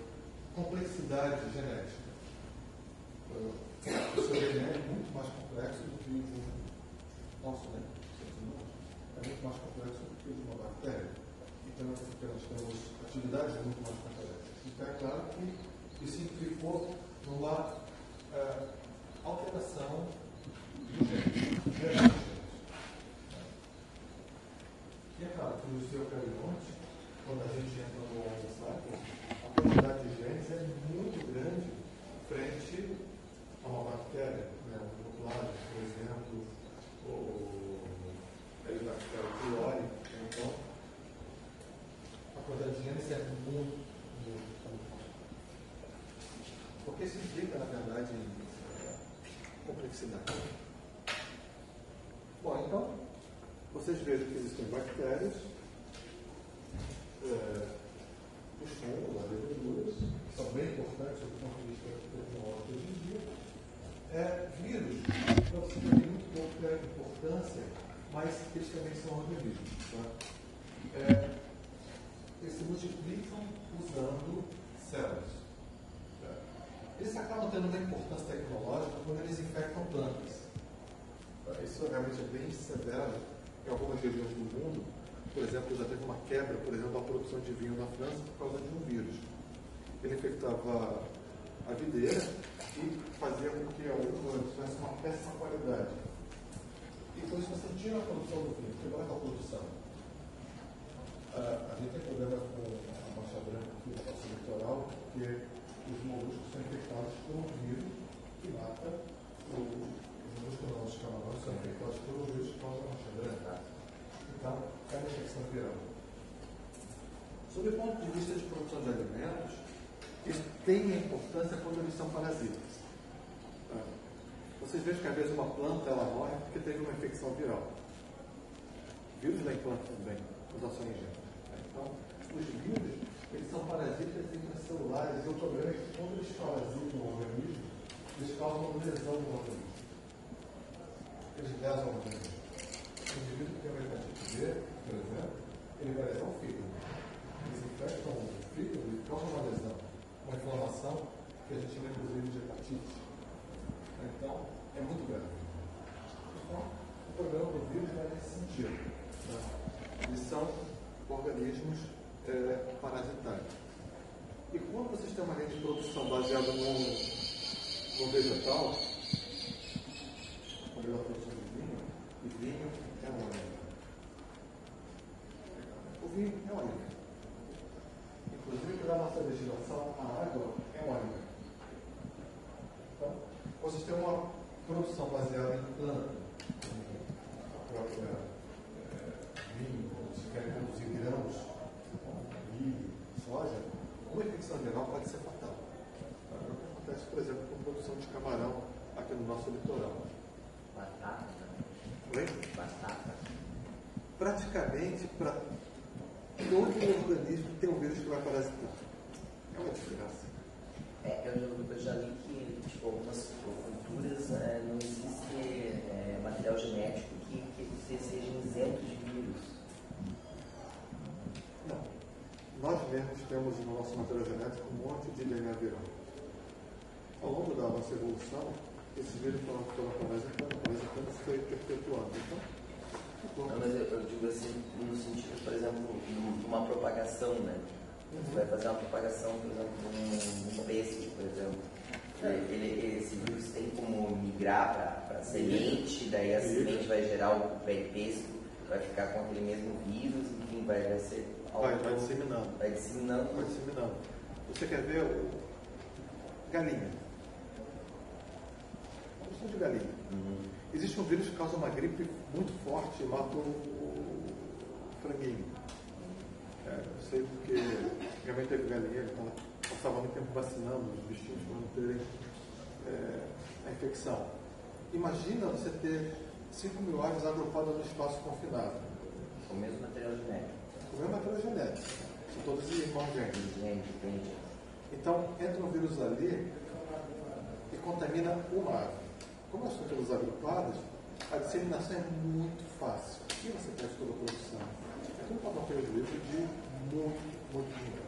complexidade genética. O seu DNA é muito mais complexo do que o de um nosso, né? É muito mais complexo do que o de uma bactéria. Então, nós temos atividades muito mais complexas. É claro que isso implicou numa é, alteração do gene. E é claro que no seu eucarionte, quando a gente entra no Homo sapiens, a quantidade de genes é muito grande frente a uma bactéria, né? um plasma, por exemplo, ou a bactéria pylori. Então, a quantidade de genes é muito, muito, muito Porque isso implica, na verdade, em complexidade. Bom, então, vocês vejam que existem bactérias, é, os fungos, as leveduras, que são bem importantes do ponto de vista tecnológico hoje em dia. É, vírus, para você tem muito pouca importância, mas eles também são organismos. Tá? É, eles se multiplicam usando células. Tá? Eles acabam tendo uma importância tecnológica quando eles infectam plantas. Tá? Isso realmente é bem severo em algumas regiões do mundo, por exemplo, já teve uma quebra, por exemplo, da produção de vinho na França por causa de um vírus. Ele infectava a videira e fazia com que a uva tivesse uma péssima qualidade. E com isso você tira a produção do vinho, quebra a produção. Ah, a gente tem problema com a mancha branca aqui no nosso litoral, porque os moluscos são infectados por um vírus que mata o, os moluscos não, os camarões são infectados por um vírus que causa a mancha branca. Então, é uma infecção viral. Sob o ponto de vista de produção de alimentos, eles têm importância quando eles são parasitas. Tá? Vocês veem que às vezes uma planta ela morre porque teve uma infecção viral. Vírus da planta também, mutações gênicas. Então, os vírus, eles são parasitas intracelulares e o problema é que quando eles parasitam o organismo, eles causam lesão no organismo. Eles lesam o organismo. O indivíduo que tem uma hepatite B, por exemplo, ele vai lesar o fígado. Eles infectam o fígado e causam uma lesão, uma inflamação que a gente chama inclusive de hepatite. Então, é muito grave. Então, o problema do vírus é nesse sentido. Né? Eles são organismos é, parasitários. E quando vocês têm uma rede de produção baseada no, no vegetal, como eu produção de vinho, e vinho é um alimento. Vinho é alimento. Inclusive, pela nossa legislação, a água é alimento. Então, vocês têm uma produção baseada em planta, a própria é, vinho, se querem produzir grãos, milho, soja, uma infecção viral pode ser fatal. É o que acontece, por exemplo, com a produção de camarão aqui no nosso litoral. Batata também. Oi? Batata. Praticamente, para todo organismo tem um vírus que vai parasitar. É uma desgraça. É, eu, já- eu já li que tipo, algumas culturas é, não existe é, material genético que, que você seja isento de vírus. Não. Nós mesmos temos no nosso material genético um monte de DNA viral. Ao longo da nossa evolução, esses vírus foram, foram parasitando, parasitando e foi perpetuando. Então, Não, mas eu, eu digo assim, no sentido, por exemplo, de uma propagação, né? Você vai fazer uma propagação, por exemplo, de um, um peixe, por exemplo. Ele, ele- esse vírus tem como migrar para a semente, daí a semente vai gerar o pé peixe, vai ficar com aquele mesmo vírus, enfim, vai, vai ser vai, algo- vai disseminando. vai disseminando. Vai disseminando. Você quer ver o galinha? Questão de galinha. Uhum. Existe um vírus que causa uma gripe muito forte e mata o, franguinho. É, eu sei porque realmente teve galinha, então passava muito tempo vacinando os bichinhos para não terem é, a infecção. Imagina você ter 5 mil aves agrupadas no espaço confinado. O mesmo material genético. O mesmo material genético. São todos irmãos gêmeos. Gente, entende? Então, entra um vírus ali e contamina uma ave. Como elas estão todas agrupadas, a disseminação é muito fácil. E você perde toda a produção. Então, um prejuízo de muito, muito dinheiro.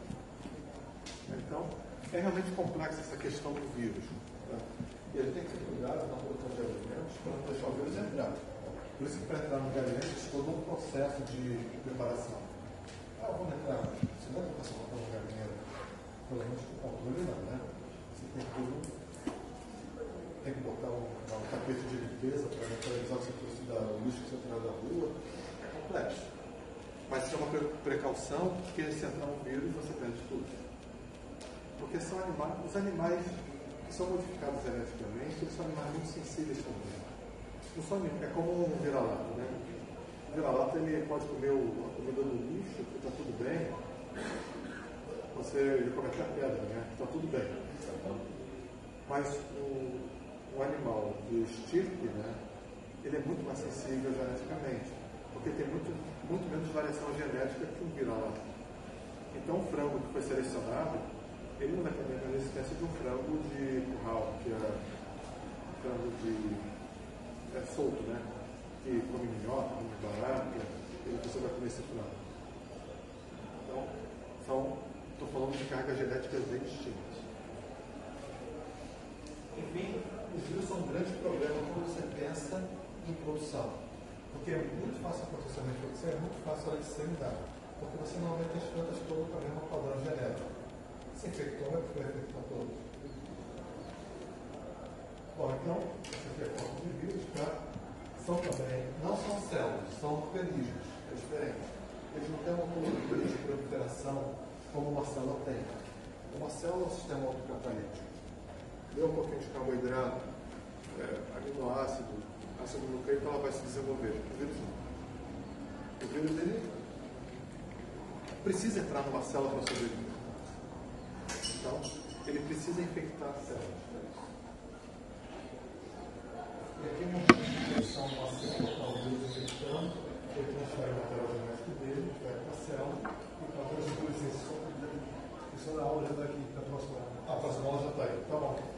Então, é realmente complexa essa questão do vírus. tá? E a gente tem que ter cuidado na produção de alimentos para não deixar o vírus entrar. Por isso que para entrar no existe todo um processo de preparação. Ah, vamos entrar. Se não é para colocar no galinheiro, pelo menos com controle não, né? Você tem tudo. Tem que botar um, um tapete de limpeza para neutralizar o trouxe da lixo que você traz da rua. É complexo. Mas isso é uma pre- precaução, porque se entrar um vírus, você perde tudo. Porque são animais, os animais que são modificados geneticamente, eles são animais muito sensíveis também. Não são, anim- é como um vira-lata, né? O vira-lata ele pode comer a comida do lixo, que está tudo bem. Você ele come até a pedra, né? Está tudo bem. Mas o, o animal de estirpe, né? Ele é muito mais sensível geneticamente. Porque tem muito, muito menos variação genética que um vira-lata. Então o frango que foi selecionado, ele não vai ter a mesma resistência de um frango de curral, que é frango de é solto, né? Que come minhoca, come barata, e você vai comer esse frango. Então, são, estou falando de cargas genéticas bem distintas. Enfim, os vírus são um grande problema quando você pensa em produção. Porque é muito fácil a produção de produção, é muito fácil a licenciar, porque você não aumenta as plantas todo com a mesma padrão genético. Se infectou, é porque vai infectar todos. Bom, então, você tem a de vírus, tá? São também, não são células, são organismos, é diferente. Eles não têm uma molécula de proliferação como uma célula tem. Uma célula é um sistema autocatalítico deu um pouquinho de carboidrato, é, aminoácido, ácido nucleico, ela vai se desenvolver. O vírus não. O vírus ele precisa entrar numa célula para sobreviver. Então, ele precisa infectar a célula. E aqui não são uma célula, talvez infectando, ele transfere o material genético dele, vai para a célula, e talvez as duas isso na aula já está aqui, está próxima. A ah, próxima aula já está aí, tá bom.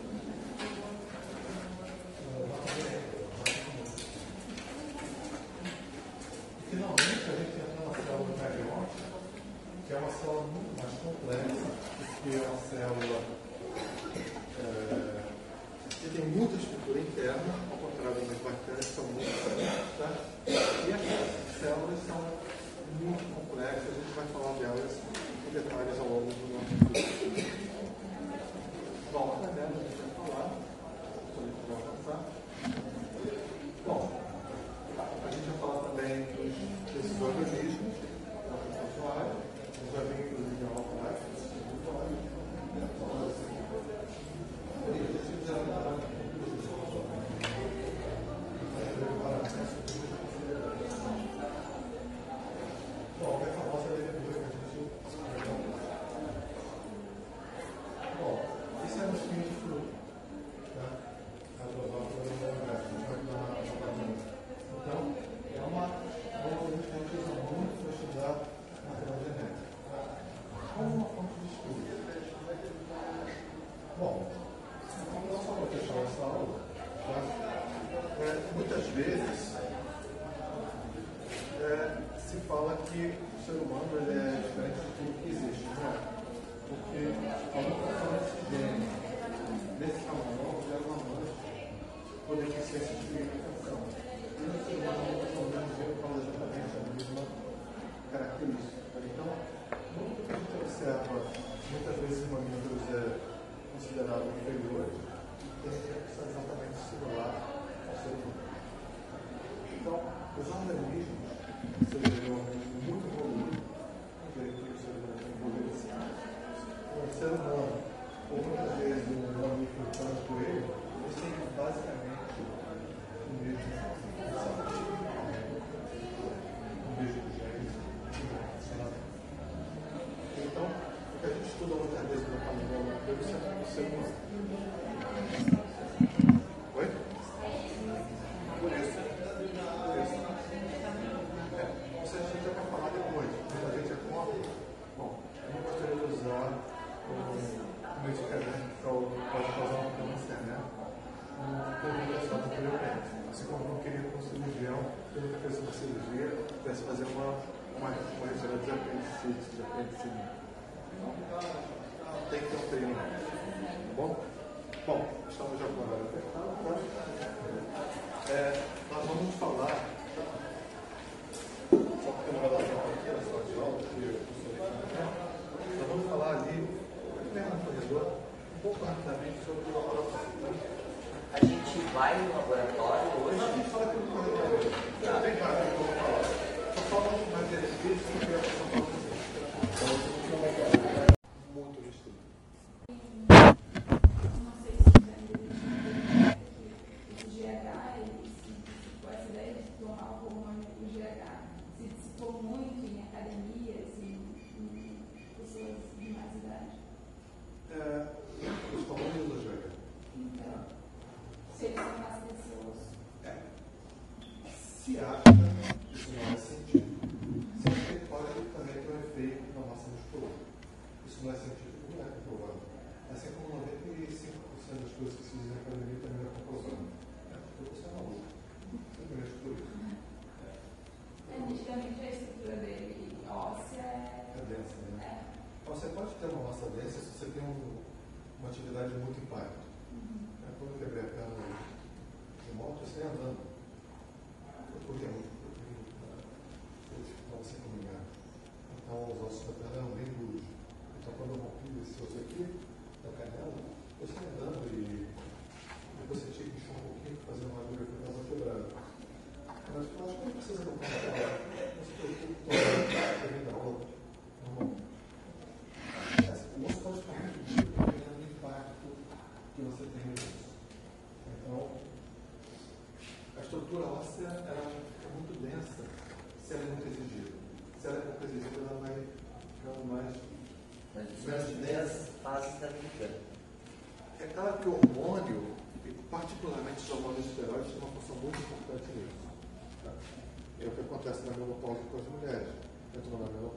criminal.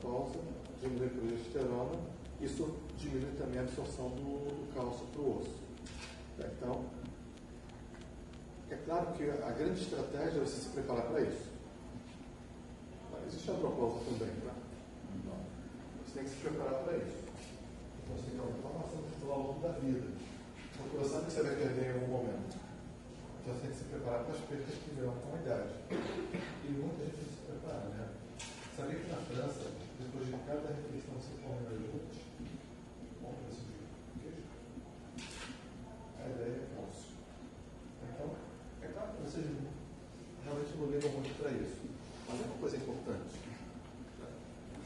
Menopausa, diminui a progesterona, isso diminui também a absorção do cálcio para o osso. Tá? Então, é claro que a grande estratégia é você se preparar para isso. Mas existe a propósito também, tá? Então, você tem que se preparar para isso. Então você tem que aumentar a massa ao longo da vida. Porque você sabe que você vai perder em algum momento. Então você tem que se preparar para as perdas que virão com a idade. E muita gente não se prepara, né? Sabia que na França, depois de cada refeição você come iogurte? Compra esse queijo. A ideia é cálcio. Então, é claro que vocês realmente não ligam muito para isso. Mas é uma coisa importante. né?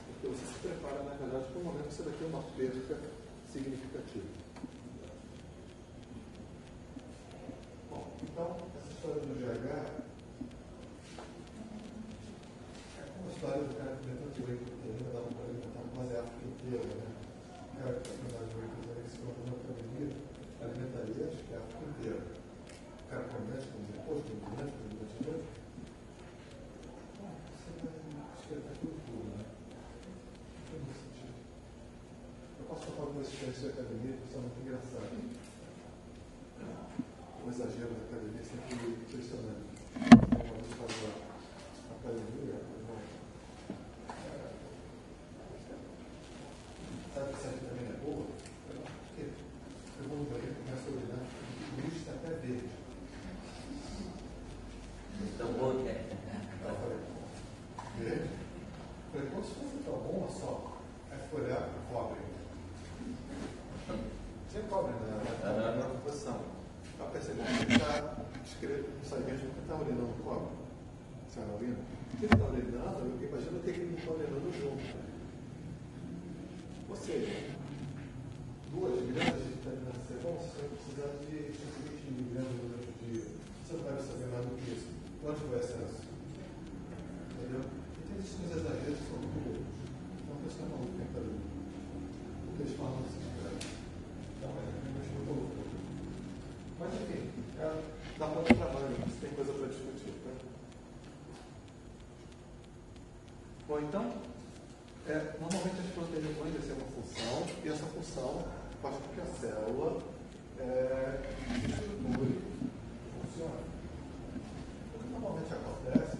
Porque você se prepara, na verdade, para o momento que você vai ter uma perda significativa. Bom, então, essa história do GH é como a história do cara que tentou de whey proteína, dava para alimentar quase a inteira, né? Tem mais whey proteína, que se tornou uma academia, alimentaria acho que a África inteira. O cara como depois, como durante, como durante, durante. Bom, você vai esquentar tudo, né? Não tem sentido. Eu posso falar algumas experiências de academia que são muito engraçadas. O exagero da academia é sempre impressionante. Uma vez eu estava na academia, irmão, é, sabe que essa vitamina é boa? Eu, Por quê? Eu vou no banheiro e começo a olhar, o lixo está até verde. Tão bom que é. Aí eu falei, verde? Eu Falei, pô, se fosse tão bom, olha só. Aí fui olhar, cobre. Tinha cobre na, na, na composição. Eu percebi que ele está escrevendo, não sabia mesmo que está urinando cobre. Você não urina? Se ele está urinando, eu imagino que ele não está urinando junto. né? Ou seja, duas gramas de vitamina C, bom, você vai precisar de 120 miligramas durante o dia. Você não deve saber mais do que isso. Onde vai ser isso? Entendeu? E tem esses exageros que são muito loucos. Então, a pessoa é maluca, tem que estar O que eles falam assim, cara. Então, é realmente muito louco. Mas, enfim, é, dá muito trabalho, você tem coisa para discutir. Tá? Bom, então, é, normalmente as proteínas vão exercer uma função e essa função faz com que a célula é, estruture, funcione. O que normalmente acontece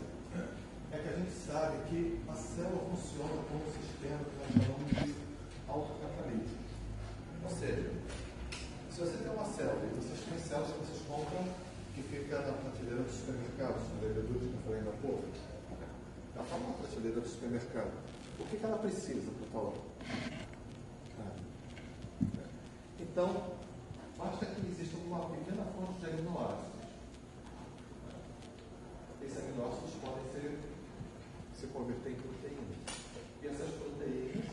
é que a gente sabe que a célula funciona como um sistema que nós chamamos de autocatalítico. Ou seja, se você tem uma célula e vocês têm células que vocês compram que fica na prateleira do supermercado, na levedura que eu falei ainda há pouco, na prateleira do supermercado. O que, que ela precisa para estar lá? Então, basta que exista uma pequena fonte de aminoácidos. Esses aminoácidos podem ser, se converter em proteínas. E essas proteínas,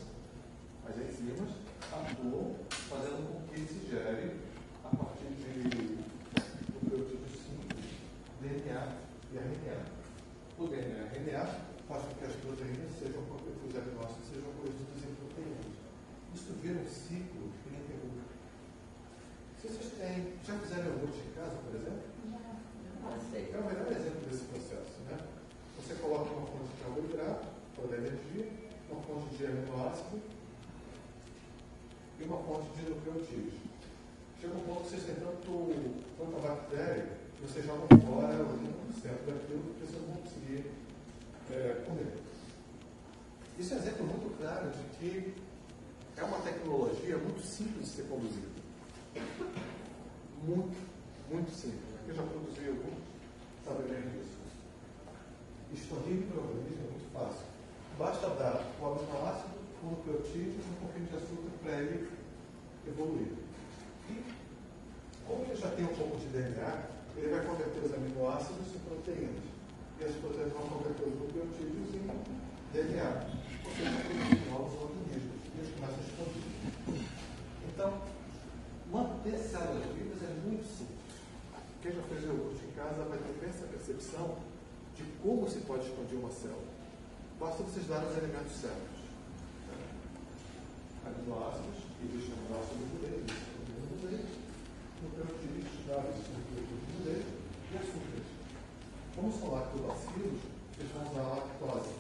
as enzimas, atuam fazendo com que se gere, a partir de nucleotídeos simples, DNA e RNA. O DNA e RNA faz com que as proteínas sejam, os aminoácidos sejam produzidos em proteínas. Isso vira um ciclo vocês têm, já fizeram iogurte em casa, por exemplo? Aceito. É o melhor exemplo desse processo. Né? Você coloca uma fonte de carboidrato para dar energia, uma fonte de aminoácido e uma fonte de nucleotídeos. Chega um ponto que vocês têm tanto, tanta bactéria que vocês jogam fora 80% daquilo que vocês vão conseguir é, comer. Isso é um exemplo muito claro de que é uma tecnologia muito simples de ser conduzida. Muito, muito simples. Quem já produziu algum sabe bem disso. Expandir organismo é muito fácil. Basta dar o aminoácido, o nucleotídeo e um pouquinho de açúcar para ele evoluir. E, como ele já tem um pouco de DNA, ele vai converter os aminoácidos em proteínas. E as proteínas vão converter os nucleotídeos em DNA. Ou seja, novos organismos. E eles começam a expandir. Então, manter células vivas é muito simples. Quem já fez iogurte em casa vai ter essa percepção de como se pode expandir uma célula. Basta vocês darem os elementos certos. Né? Aminoácidos, e eles chamam ácido nucleico, nucleico, nucleotídeos, dados nucleico e açúcares. Como são lactobacilos, eles vão usar a lactose,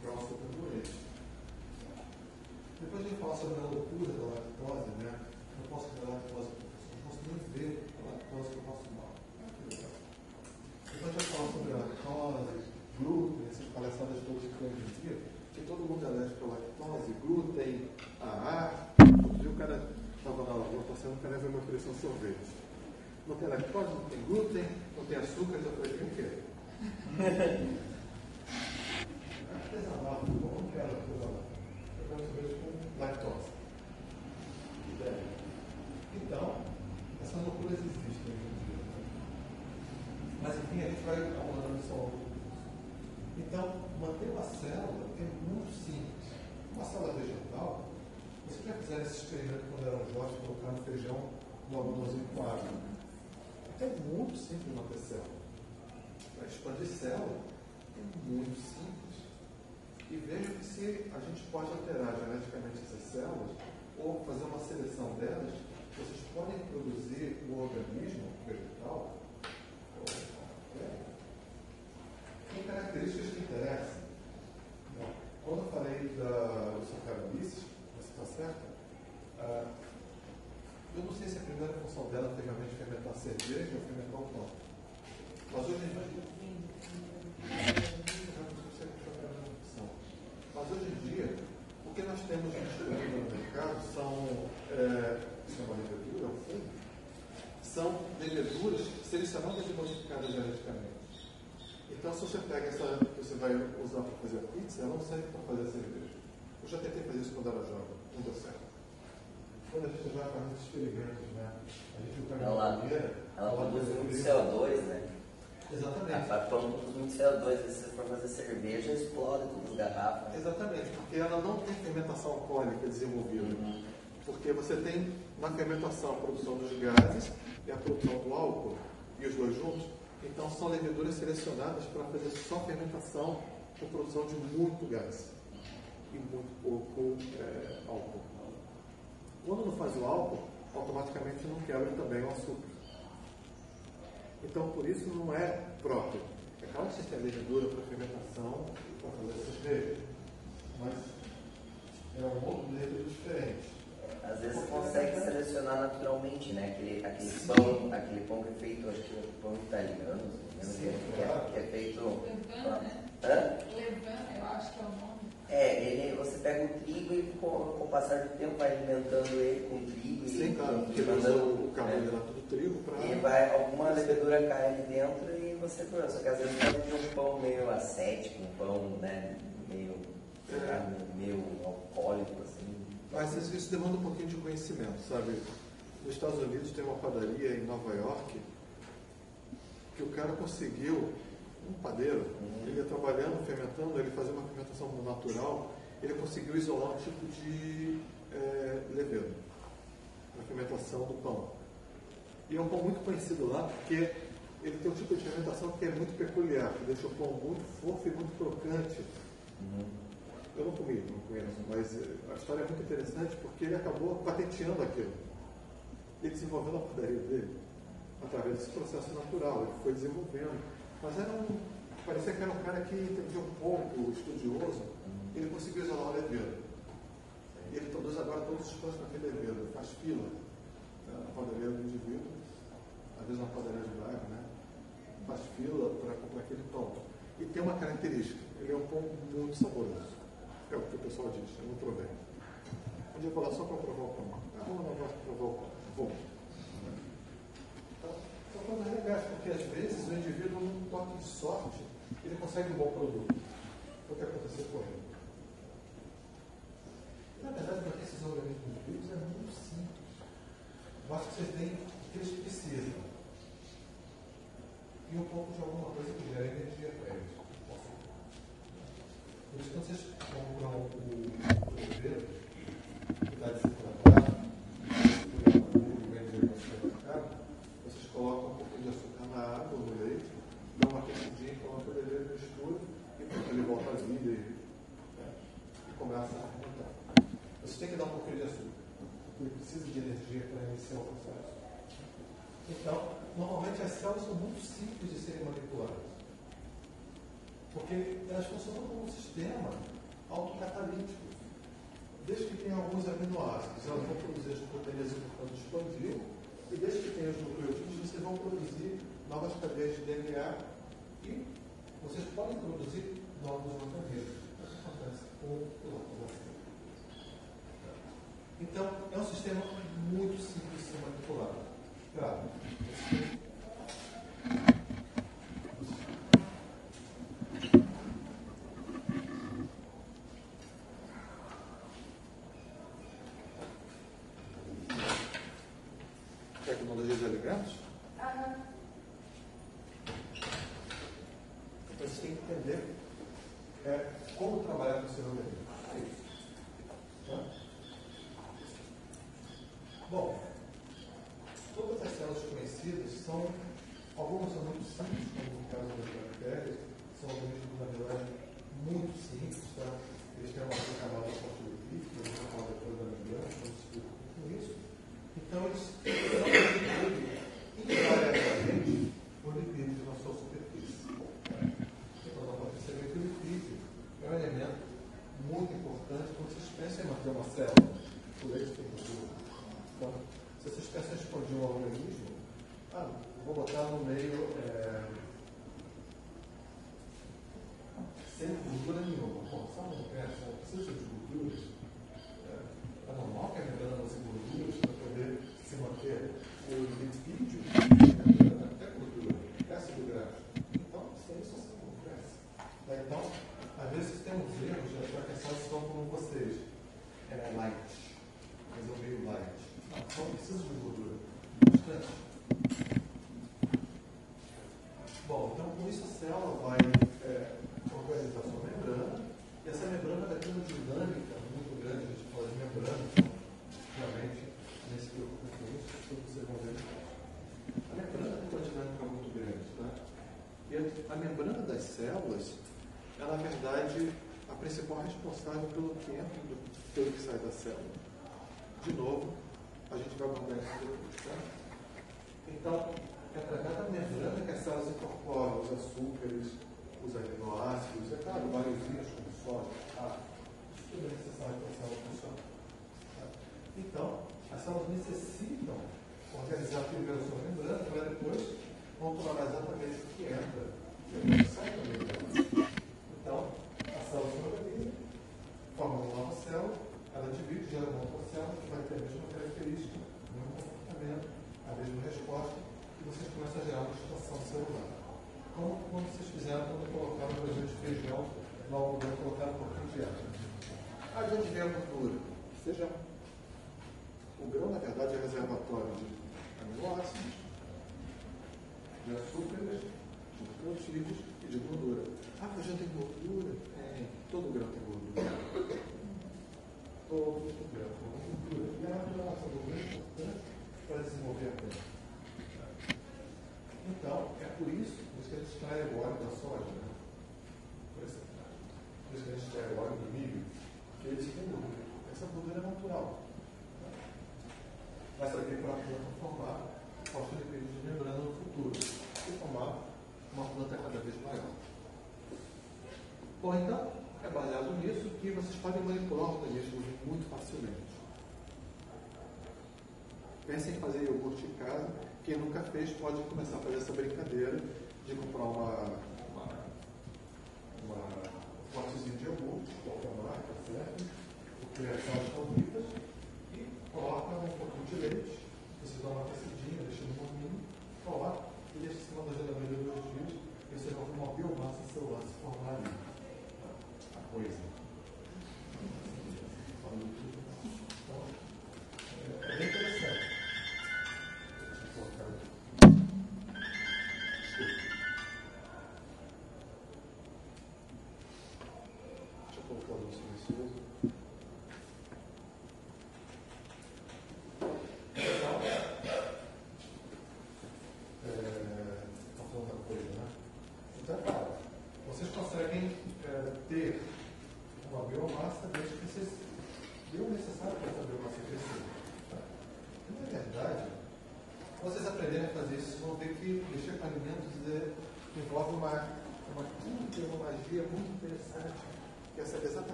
que é um açúcar doente. Depois a gente fala sobre a loucura da lactose, né? Eu posso comer lactose, não posso nem ver a lactose que eu posso tomar. Depois a gente fala sobre a lactose, glúten, essas palhaçadas todas que hoje em dia, que todo mundo é alérgico à lactose, glúten, a ar. Outro dia o cara estava na rua passando, o cara veio me oferecer um sorvete. Não tem lactose, não tem glúten, não tem açúcar, eu falei, o que é? Artesanal, bom, não quero artesanal. Eu quero sorvete com lactose. Então, essas loucuras existem hoje em dia. né? Mas enfim, a gente vai abordando isso ao longo. Então, manter uma célula é muito simples. Uma célula vegetal, vocês já fizeram esse experimento quando eram jovens, colocando feijão no algodãozinho com água. É muito simples manter célula. Para expandir célula, é muito simples. E veja que se a gente pode alterar geneticamente essas células, ou fazer uma seleção delas, podem produzir o organismo vegetal é, tem características que interessam. Quando eu falei da, saccharomyces, você está certa? Ah, eu não sei se a primeira função dela foi realmente fermentar cerveja ou fermentar o pão. Mas hoje em dia. Mas hoje em dia, o que nós temos disponível no mercado são, é, isso é uma levedura, um fungo, são leveduras selecionadas e modificadas geneticamente. Então, se você pega essa que você vai usar para fazer a pizza, ela não serve para fazer a cerveja. Eu já tentei fazer isso quando era jovem, não deu certo. Quando a gente já faz muitos experimentos, né? A gente pega Ela, uma banheira, ela produz muito um CO2, né? Exatamente. A pão produz muito CO2, e se você for fazer cerveja, explode todas as garrafas. Exatamente, porque ela não tem fermentação alcoólica desenvolvida. Uhum. Porque você tem na fermentação a produção dos gases e a produção do álcool, e os dois juntos. Então são leveduras selecionadas para fazer só fermentação com produção de muito gás e muito pouco é, álcool. Quando não faz o álcool, automaticamente não quebra também o açúcar. Então por isso não é próprio. É claro que tem a levedura para fermentação para fazer cerveja, mas é um outro levedura diferente. Às vezes você consegue selecionar naturalmente, né? Aquele, aquele pão, aquele pão que é feito, acho que é pão italiano, me engano, que, é, que é feito. Levana, né? Hã? Levana, eu acho que é o nome. É, ele, você pega o trigo e com, com o passar do tempo vai alimentando ele com trigo Sim, e, claro, e porque mandando- o é. carboidrato do trigo para. E vai, alguma levedura cai ali dentro e você pronto. Só que às vezes pode ter um pão meio ascético, um pão né, meio, lá, meio alcoólico, assim. Mas isso, isso demanda um pouquinho de conhecimento, sabe? Nos Estados Unidos tem uma padaria em Nova York que o cara conseguiu, um padeiro, ele ia trabalhando, fermentando, ele fazia uma fermentação natural, ele conseguiu isolar um tipo de é, levedo para fermentação do pão. E é um pão muito conhecido lá porque ele tem um tipo de fermentação que é muito peculiar, que deixa o pão muito fofo e muito crocante. Eu não comi, não conheço, mas eh, a história é muito interessante porque ele acabou patenteando aquilo. Ele desenvolveu a padaria dele através desse processo natural, ele foi desenvolvendo. Mas era um, parecia que era um cara que entendia um pouco, estudioso, ele conseguiu isolar o levedo. E ele produz agora todos os pães naquele levedo, faz fila né, na padaria do indivíduo, às vezes uma padaria de bairro, né? Faz fila para comprar aquele pão. E tem uma característica, ele é um pão muito saboroso. É o que o pessoal diz, eu não provei. Dia eu vou lá só para provar o pão. Ah, vamos lá para provar o pão. Vou. Então, coisas legais, porque às vezes o indivíduo, num toque de sorte, ele consegue um bom produto. Foi o que aconteceu com ele. Na verdade, para esses organismos vivos é muito simples. Basta que vocês tenham o que eles precisam. E um pouco de alguma coisa que gera energia para eles. Mas quando vocês vão procurar o, o, o governo, cuidar de procurar vocês colocam um pouquinho de açúcar na água, ou no leite, dão uma aquecidinha, coloca o beber, mistura e pronto, ele volta a vida né, e, começa a arrebentar. Você tem que dar um pouquinho de açúcar, ele precisa de energia para iniciar o processo. Então, normalmente as células são muito simples de serem manipuladas. Porque elas funcionam como um sistema autocatalítico. Desde que tenha alguns aminoácidos, elas vão produzir as proteínas importantes expandir, e desde que tenha os nucleotídeos, vocês vão produzir novas cadeias de DNA e vocês podem produzir novos organismos. Isso acontece com o Então, é um sistema muito simples de ser manipulado. Claro, na verdade, a principal responsável pelo tempo do, pelo que sai da célula. De novo, a gente vai abordar isso depois. Tá? Então, é através da membrana que as células incorporam os açúcares, os aminoácidos, é claro, vários como sódio, ah, tudo é necessário para a célula funcionar. Tá? Então, as células necessitam organizar primeiro a sua membrana para depois controlar exatamente o que entra e o que sai da membrana. Então, a célula se organiza, forma uma nova célula, ela divide, gera uma outra célula que vai ter a mesma característica, o mesmo comportamento, a mesma resposta, e vocês começam a gerar uma estação celular. Como quando vocês fizeram quando colocaram o de feijão no algodão, colocaram um pouquinho de água. De onde vem a gordura? Feijão. O grão, na verdade, é reservatório de aminoácidos, de açúcares, de nutrientes de gordura. Ah, feijão tem gordura? Tem. Todo grão tem gordura. Todo grão tem gordura. E a essa gordura é importante para desenvolver a planta. Então, é por isso, que a gente extrai o óleo da soja, né? Por isso, que a gente extrai o óleo do milho, que eles têm gordura. Essa gordura é natural. Servir para a planta formar fosfolipídios de membrana no futuro e formar uma planta cada vez maior. Bom, então, é baseado nisso que vocês podem manipular organismos muito facilmente. Pensem em fazer iogurte em casa. Quem nunca fez pode começar a fazer essa brincadeira de comprar uma, uma, uma um potezinho de iogurte, qualquer marca, certo? Porque as são favoritas e coloca um pouquinho de leite. Você dá uma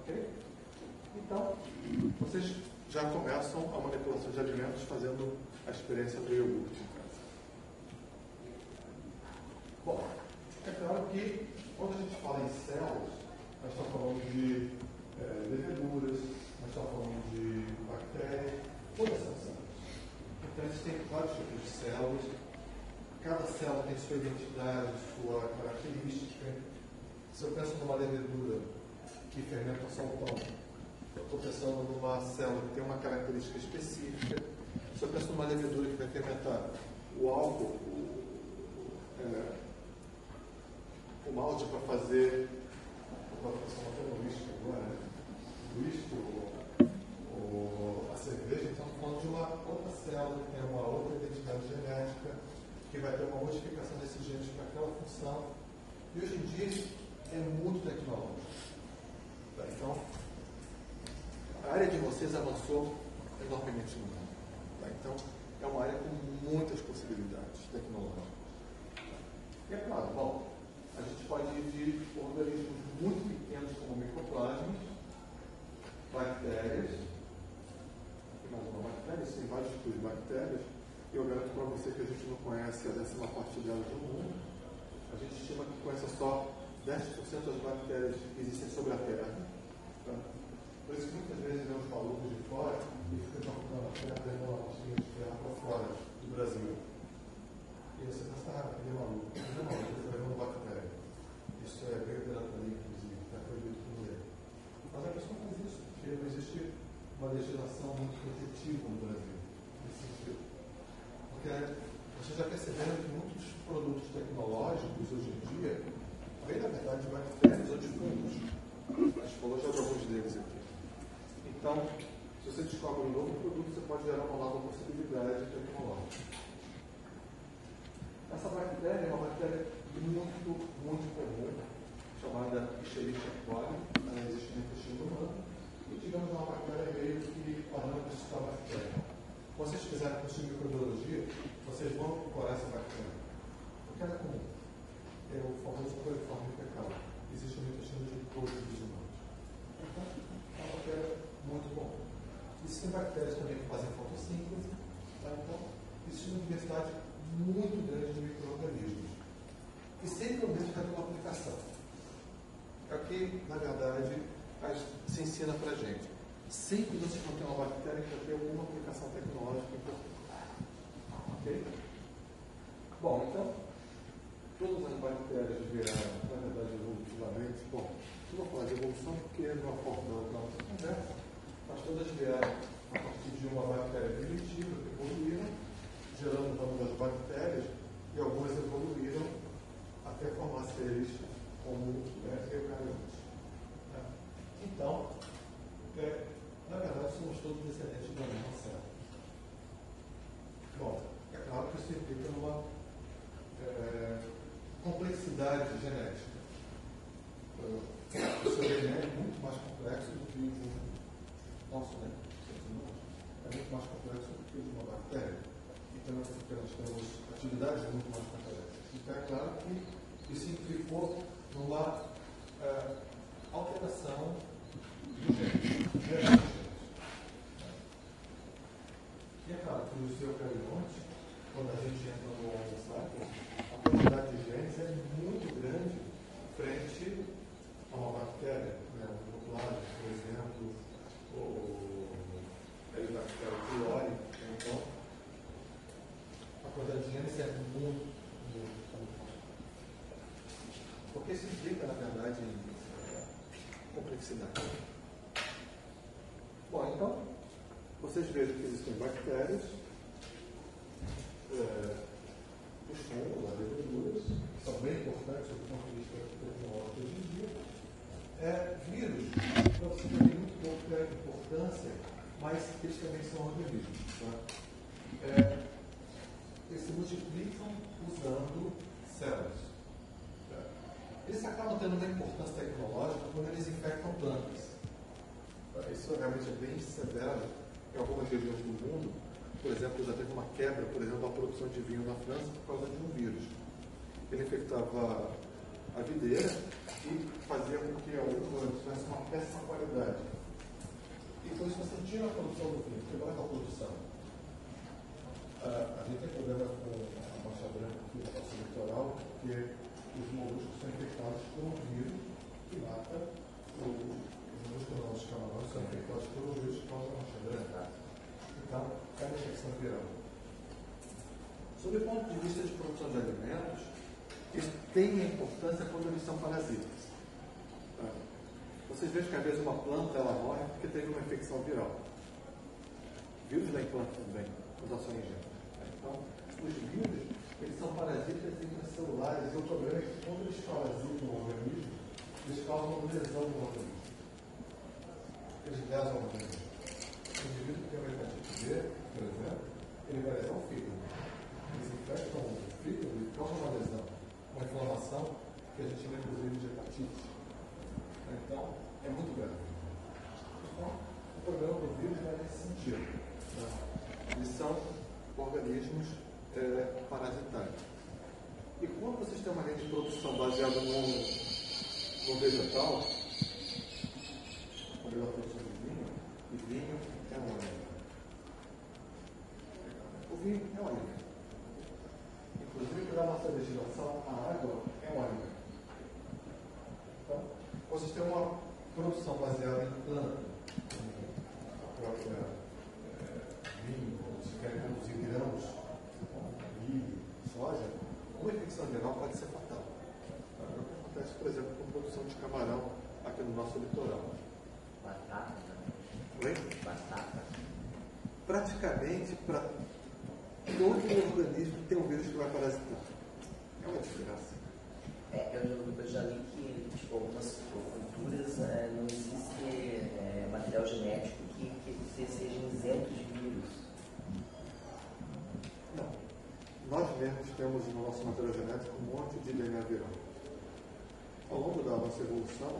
Ok? Então, vocês já começam a manipulação de alimentos fazendo a experiência do iogurte em casa. Bom, é claro que quando a gente fala em células, nós estamos falando de é, leveduras, nós estamos falando de bactérias, todas são células. Então existem vários tipos de células, cada célula tem sua identidade, sua característica. Se eu penso numa levedura que fermenta o pão, eu estou pensando numa célula que tem uma característica específica. Se eu penso numa levedura que vai fermentar o álcool, o, é, o malte para fazer. Estou no whisky agora, né? A cerveja, então falando de uma outra célula que tem uma outra identidade genética, que vai ter uma modificação desses genes para aquela função. E hoje em dia é muito tecnológico. Tá, então, a área de vocês avançou enormemente no mundo. Tá? Então, é uma área com muitas possibilidades tecnológicas. E é claro, bom, a gente pode ir de organismos muito pequenos como microplasmas, bactérias, aqui mais uma bactéria, tem vários tipos de bactérias, e eu garanto para você que a gente não conhece a décima parte delas no mundo. A gente estima que conhece só 10% das bactérias que existem sobre a Terra. Tá? Por isso que muitas vezes vemos alunos de fora e ficam jogando a terra, levando uma de terra para fora do Brasil. E você pensa, ah, ele é maluco. Ele é maluco, ele está levando bactéria. Isso é verdadeira lei, inclusive, está proibido por lei. Mas a pessoa faz isso, porque não existe uma legislação muito protetiva no Brasil, nesse sentido. Porque vocês já perceberam que muitos produtos tecnológicos hoje em dia vêm, na verdade, de bactérias ou de fungos. A gente falou já de alguns deles aqui. Então, se você descobre um novo produto, você pode gerar uma nova possibilidade tecnológica. Essa bactéria é uma bactéria muito, muito comum, chamada Escherichia coli, ela existe no intestino humano, e digamos uma bactéria meio que parâmetros da bactéria. Quando vocês quiserem consumir microbiologia, vocês vão procurar essa bactéria. Porque ela é comum. É o famoso coliforme fecal. Existe no intestino de todos os humanos. Então, é uma bactéria muito bom. Existem bactérias também que fazem fotossíntese, tá? então existe uma diversidade muito grande de micro-organismos. E sempre o mesmo tem uma aplicação. É o que, na verdade, se ensina para gente. Sempre você vai ter uma bactéria que vai ter alguma aplicação tecnológica importante. Ok? Bom, então, todas as bactérias viraram, na verdade, evolutivamente. Bom, eu vou falar de evolução porque é uma forma da nossa conversa mas todas vieram a partir de uma bactéria primitiva que evoluíram, gerando das bactérias, e algumas evoluíram até formar seres como é, eucariotes. Né? Então, é, na verdade, somos todos descendentes da mesma célula. Bom, é claro que isso implica numa é, complexidade genética. O seu DNA é muito mais complexo do que o nosso, né? É muito mais complexo do que uma bactéria. Então, nós temos atividades muito mais complexas. Então, é claro que isso implicou numa é, alteração do gene. E é claro que os eucariotes, quando a gente entra no Homo a quantidade genes é muito grande frente a uma bactéria, né? um nucleário, por exemplo, ou Helicobacter pylori, então a quantidade de genes é muito, muito, muito Porque isso implica, na verdade, complexidade. Bom, então, vocês vejam que existem bactérias, é, os fungos, as leveduras, que são bem importantes do ponto de vista tecnológico hoje em dia. É, vírus, para você tem muito pouca importância, mas eles também são organismos. Tá? É, eles se multiplicam usando células. Tá? Eles acabam tendo uma importância tecnológica quando eles infectam plantas. Tá? Isso realmente é bem severo em algumas regiões do mundo. Por exemplo, já teve uma quebra, por exemplo, da produção de vinho na França por causa de um vírus. Ele infectava a videira e fazia com que alguns anos tivesse uma péssima qualidade. E isso você tira a produção do vinho, quebrar a produção. Ah, a gente tem problema com a mancha branca aqui no nosso litoral, porque os moluscos são infectados por um vírus que mata o, os moluscos não, os camarões são infectados por um vírus que causa mancha branca. Então, infecção viral. Sob o ponto de vista de produção de alimentos, isso tem importância quando eles são parasitas. Vocês veem que às vezes uma planta ela morre porque teve uma infecção viral. Vírus da planta também, mutação em gene. Então, os vírus, eles são parasitas intracelulares e o problema é que quando eles parasitam o organismo, eles causam lesão no organismo. Eles lesam o organismo. O indivíduo tem uma hepatite B, por exemplo, ele vai lesar o fígado. Eles infectam o fígado e causam uma lesão, uma inflamação que a gente chama inclusive de hepatite. Então, é muito grave. Então, o problema do vírus vai nesse sentido. Né? Eles são organismos é, parasitários. E quando vocês têm uma rede de produção baseada no, no vegetal, como de vinho, e vinho é um alimento. Vinho é alimento. Inclusive, para a nossa legislação, a água é alimento. Então, vocês têm uma produção baseada em planta, a própria é, vinho, se querem produzir grãos, milho, soja, uma infecção viral pode ser fatal. É o que acontece, por exemplo, com a produção de camarão aqui no nosso litoral. Batata. Oi? Batata. Praticamente, para todo organismo tem um vírus que vai parasitar. É uma desgraça. É, eu, já- eu já li que tipo, algumas culturas é, não existe é, material genético que, que se- seja isento de vírus. Não. Nós mesmos temos no nosso material genético um monte de DNA viral. Ao longo da nossa evolução,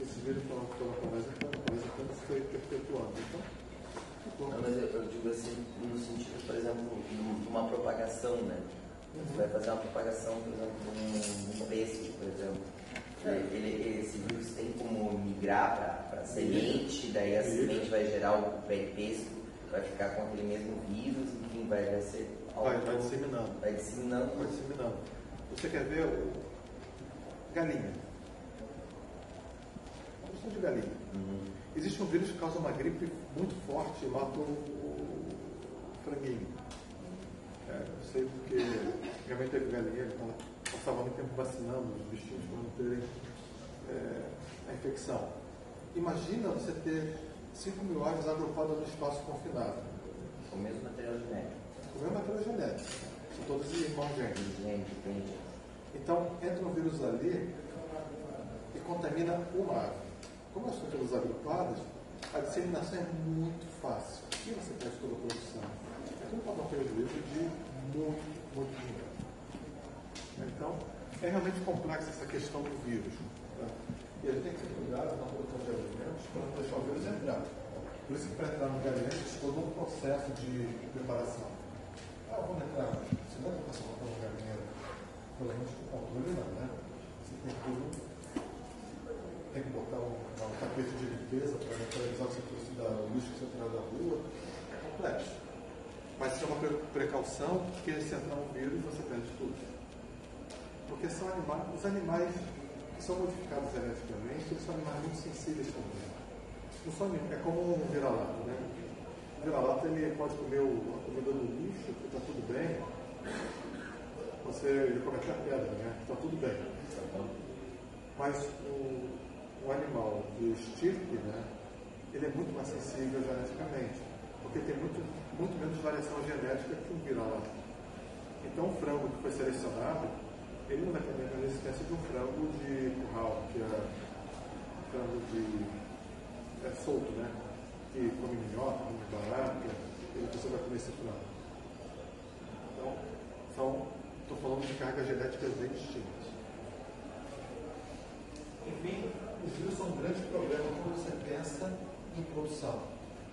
esses vírus foram, foram parasitando, parasitando e foi perpetuando. Então, ficou. Não, mas eu, eu digo assim, no sentido, por exemplo, de uma propagação, né? Você vai fazer uma propagação, por exemplo, de um, um pêssego, por exemplo. É. Ele, esse vírus tem como migrar para a semente, daí a semente vai gerar o pé pêssego, vai ficar com aquele mesmo vírus, enfim, vai, vai ser Vai, algo- vai disseminando. Vai disseminando. Vai disseminando. Você quer ver o... galinha? De galinha. Uhum. Existe um vírus que causa uma gripe muito forte e mata o, o franguinho. É, eu sei porque realmente teve galinha, então passava muito tempo vacinando os bichinhos para não terem é, a infecção. Imagina você ter 5 mil aves agrupadas no espaço confinado. O mesmo material genético. O mesmo material genético. São todos irmãos gêmeos. Então, entra um vírus ali e contamina uma ave. Como elas são todas agrupadas, a disseminação é muito fácil. E você perde toda a produção. Então, pode dar um prejuízo de muito, muito dinheiro. Então, é realmente complexa essa questão do vírus. tá? E a gente tem que ter cuidado na produção de alimentos para não deixar o vírus entrar. Por isso que para entrar no existe todo um processo de preparação. Ah, vamos entrar. Você não vai passar uma galinheiro pelo menos com controle não, né? Você tem tudo. Tem que botar um, um tapete de limpeza para neutralizar o da o lixo que você traz da rua. É complexo. Mas isso é uma pre- precaução, porque se entrar um vírus, você perde tudo. Porque são animais, os animais que são modificados geneticamente, eles são animais muito sensíveis também. Não são, é como um vira-lata, né? O vira-lata ele pode comer o- a comida do lixo, que está tudo bem, você ele comete a pedra, né? Está tudo bem. Mas o, o animal de estirpe, né? Ele é muito mais sensível geneticamente, porque tem muito, muito menos variação genética que um vira-lata. Então, o frango que foi selecionado, ele não vai ter a mesma resistência de um frango de curral, que é frango de é, solto, né? Que come minhoca, come barata, ele você vai comer esse frango. Então, são, estou falando de cargas genéticas bem distintas. Enfim, os rios são um grande problema quando você pensa em produção.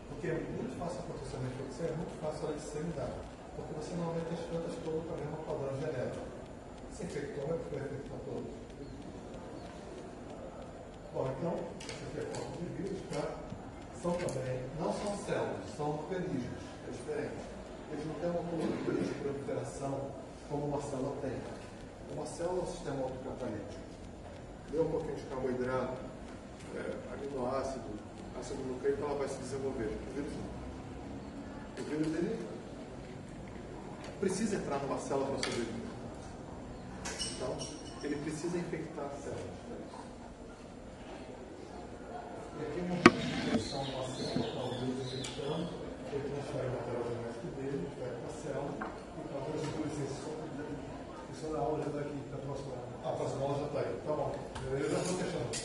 Porque é muito fácil a produção de é muito fácil ela disseminar. Porque você não aumenta as plantas todo o problema padrão genético. Se infectou, é vai ficar infectado todos. Bom, então, essas reformas é de vírus tá? são também, não são células, são organismos, é diferente. Eles não têm uma colonia de proliferação como uma célula tem. Uma célula é um sistema autocatalítico deu um pouquinho de carboidrato, é, aminoácido, ácido nucleico, ela vai se desenvolver. O vírus não. O vírus ele precisa entrar numa célula para sobreviver. Então, ele precisa infectar a célula. E aqui uma infecção uma célula, talvez infectando, ele transfere o material genético dele, infecta a célula, e talvez por isso السنة أقول هذا أكيد كانت رسمه آه رسمه طيب طبعا ده ما كانش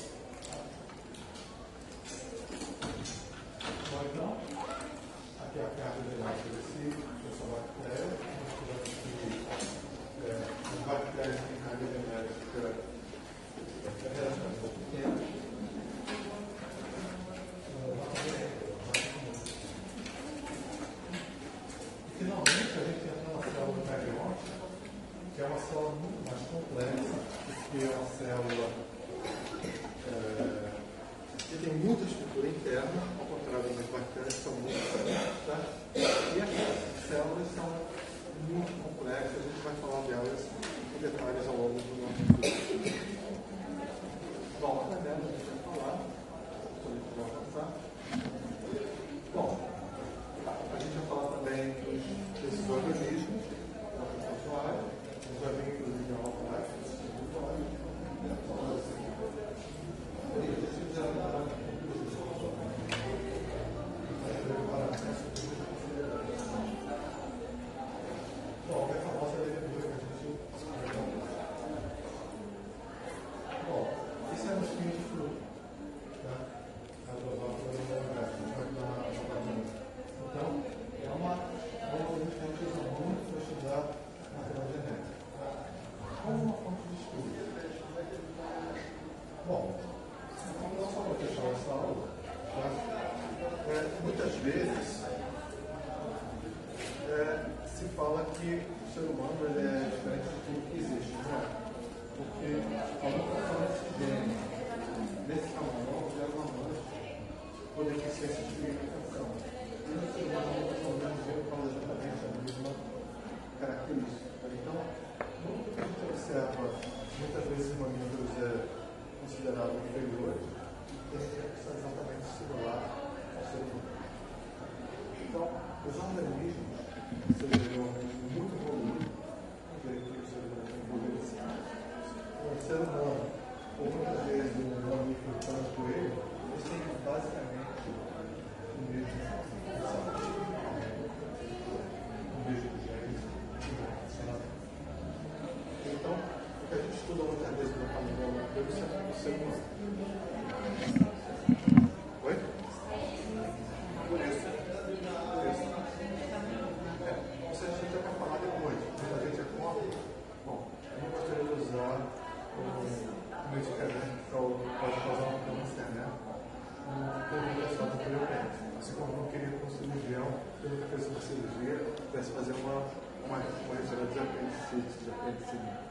exercícios de aquecimento.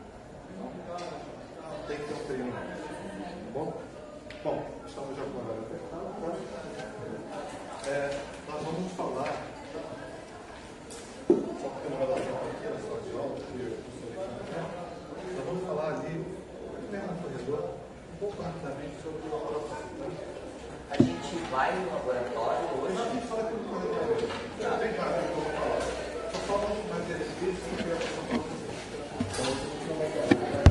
Não tem que ter um treino, tá bom? Bom,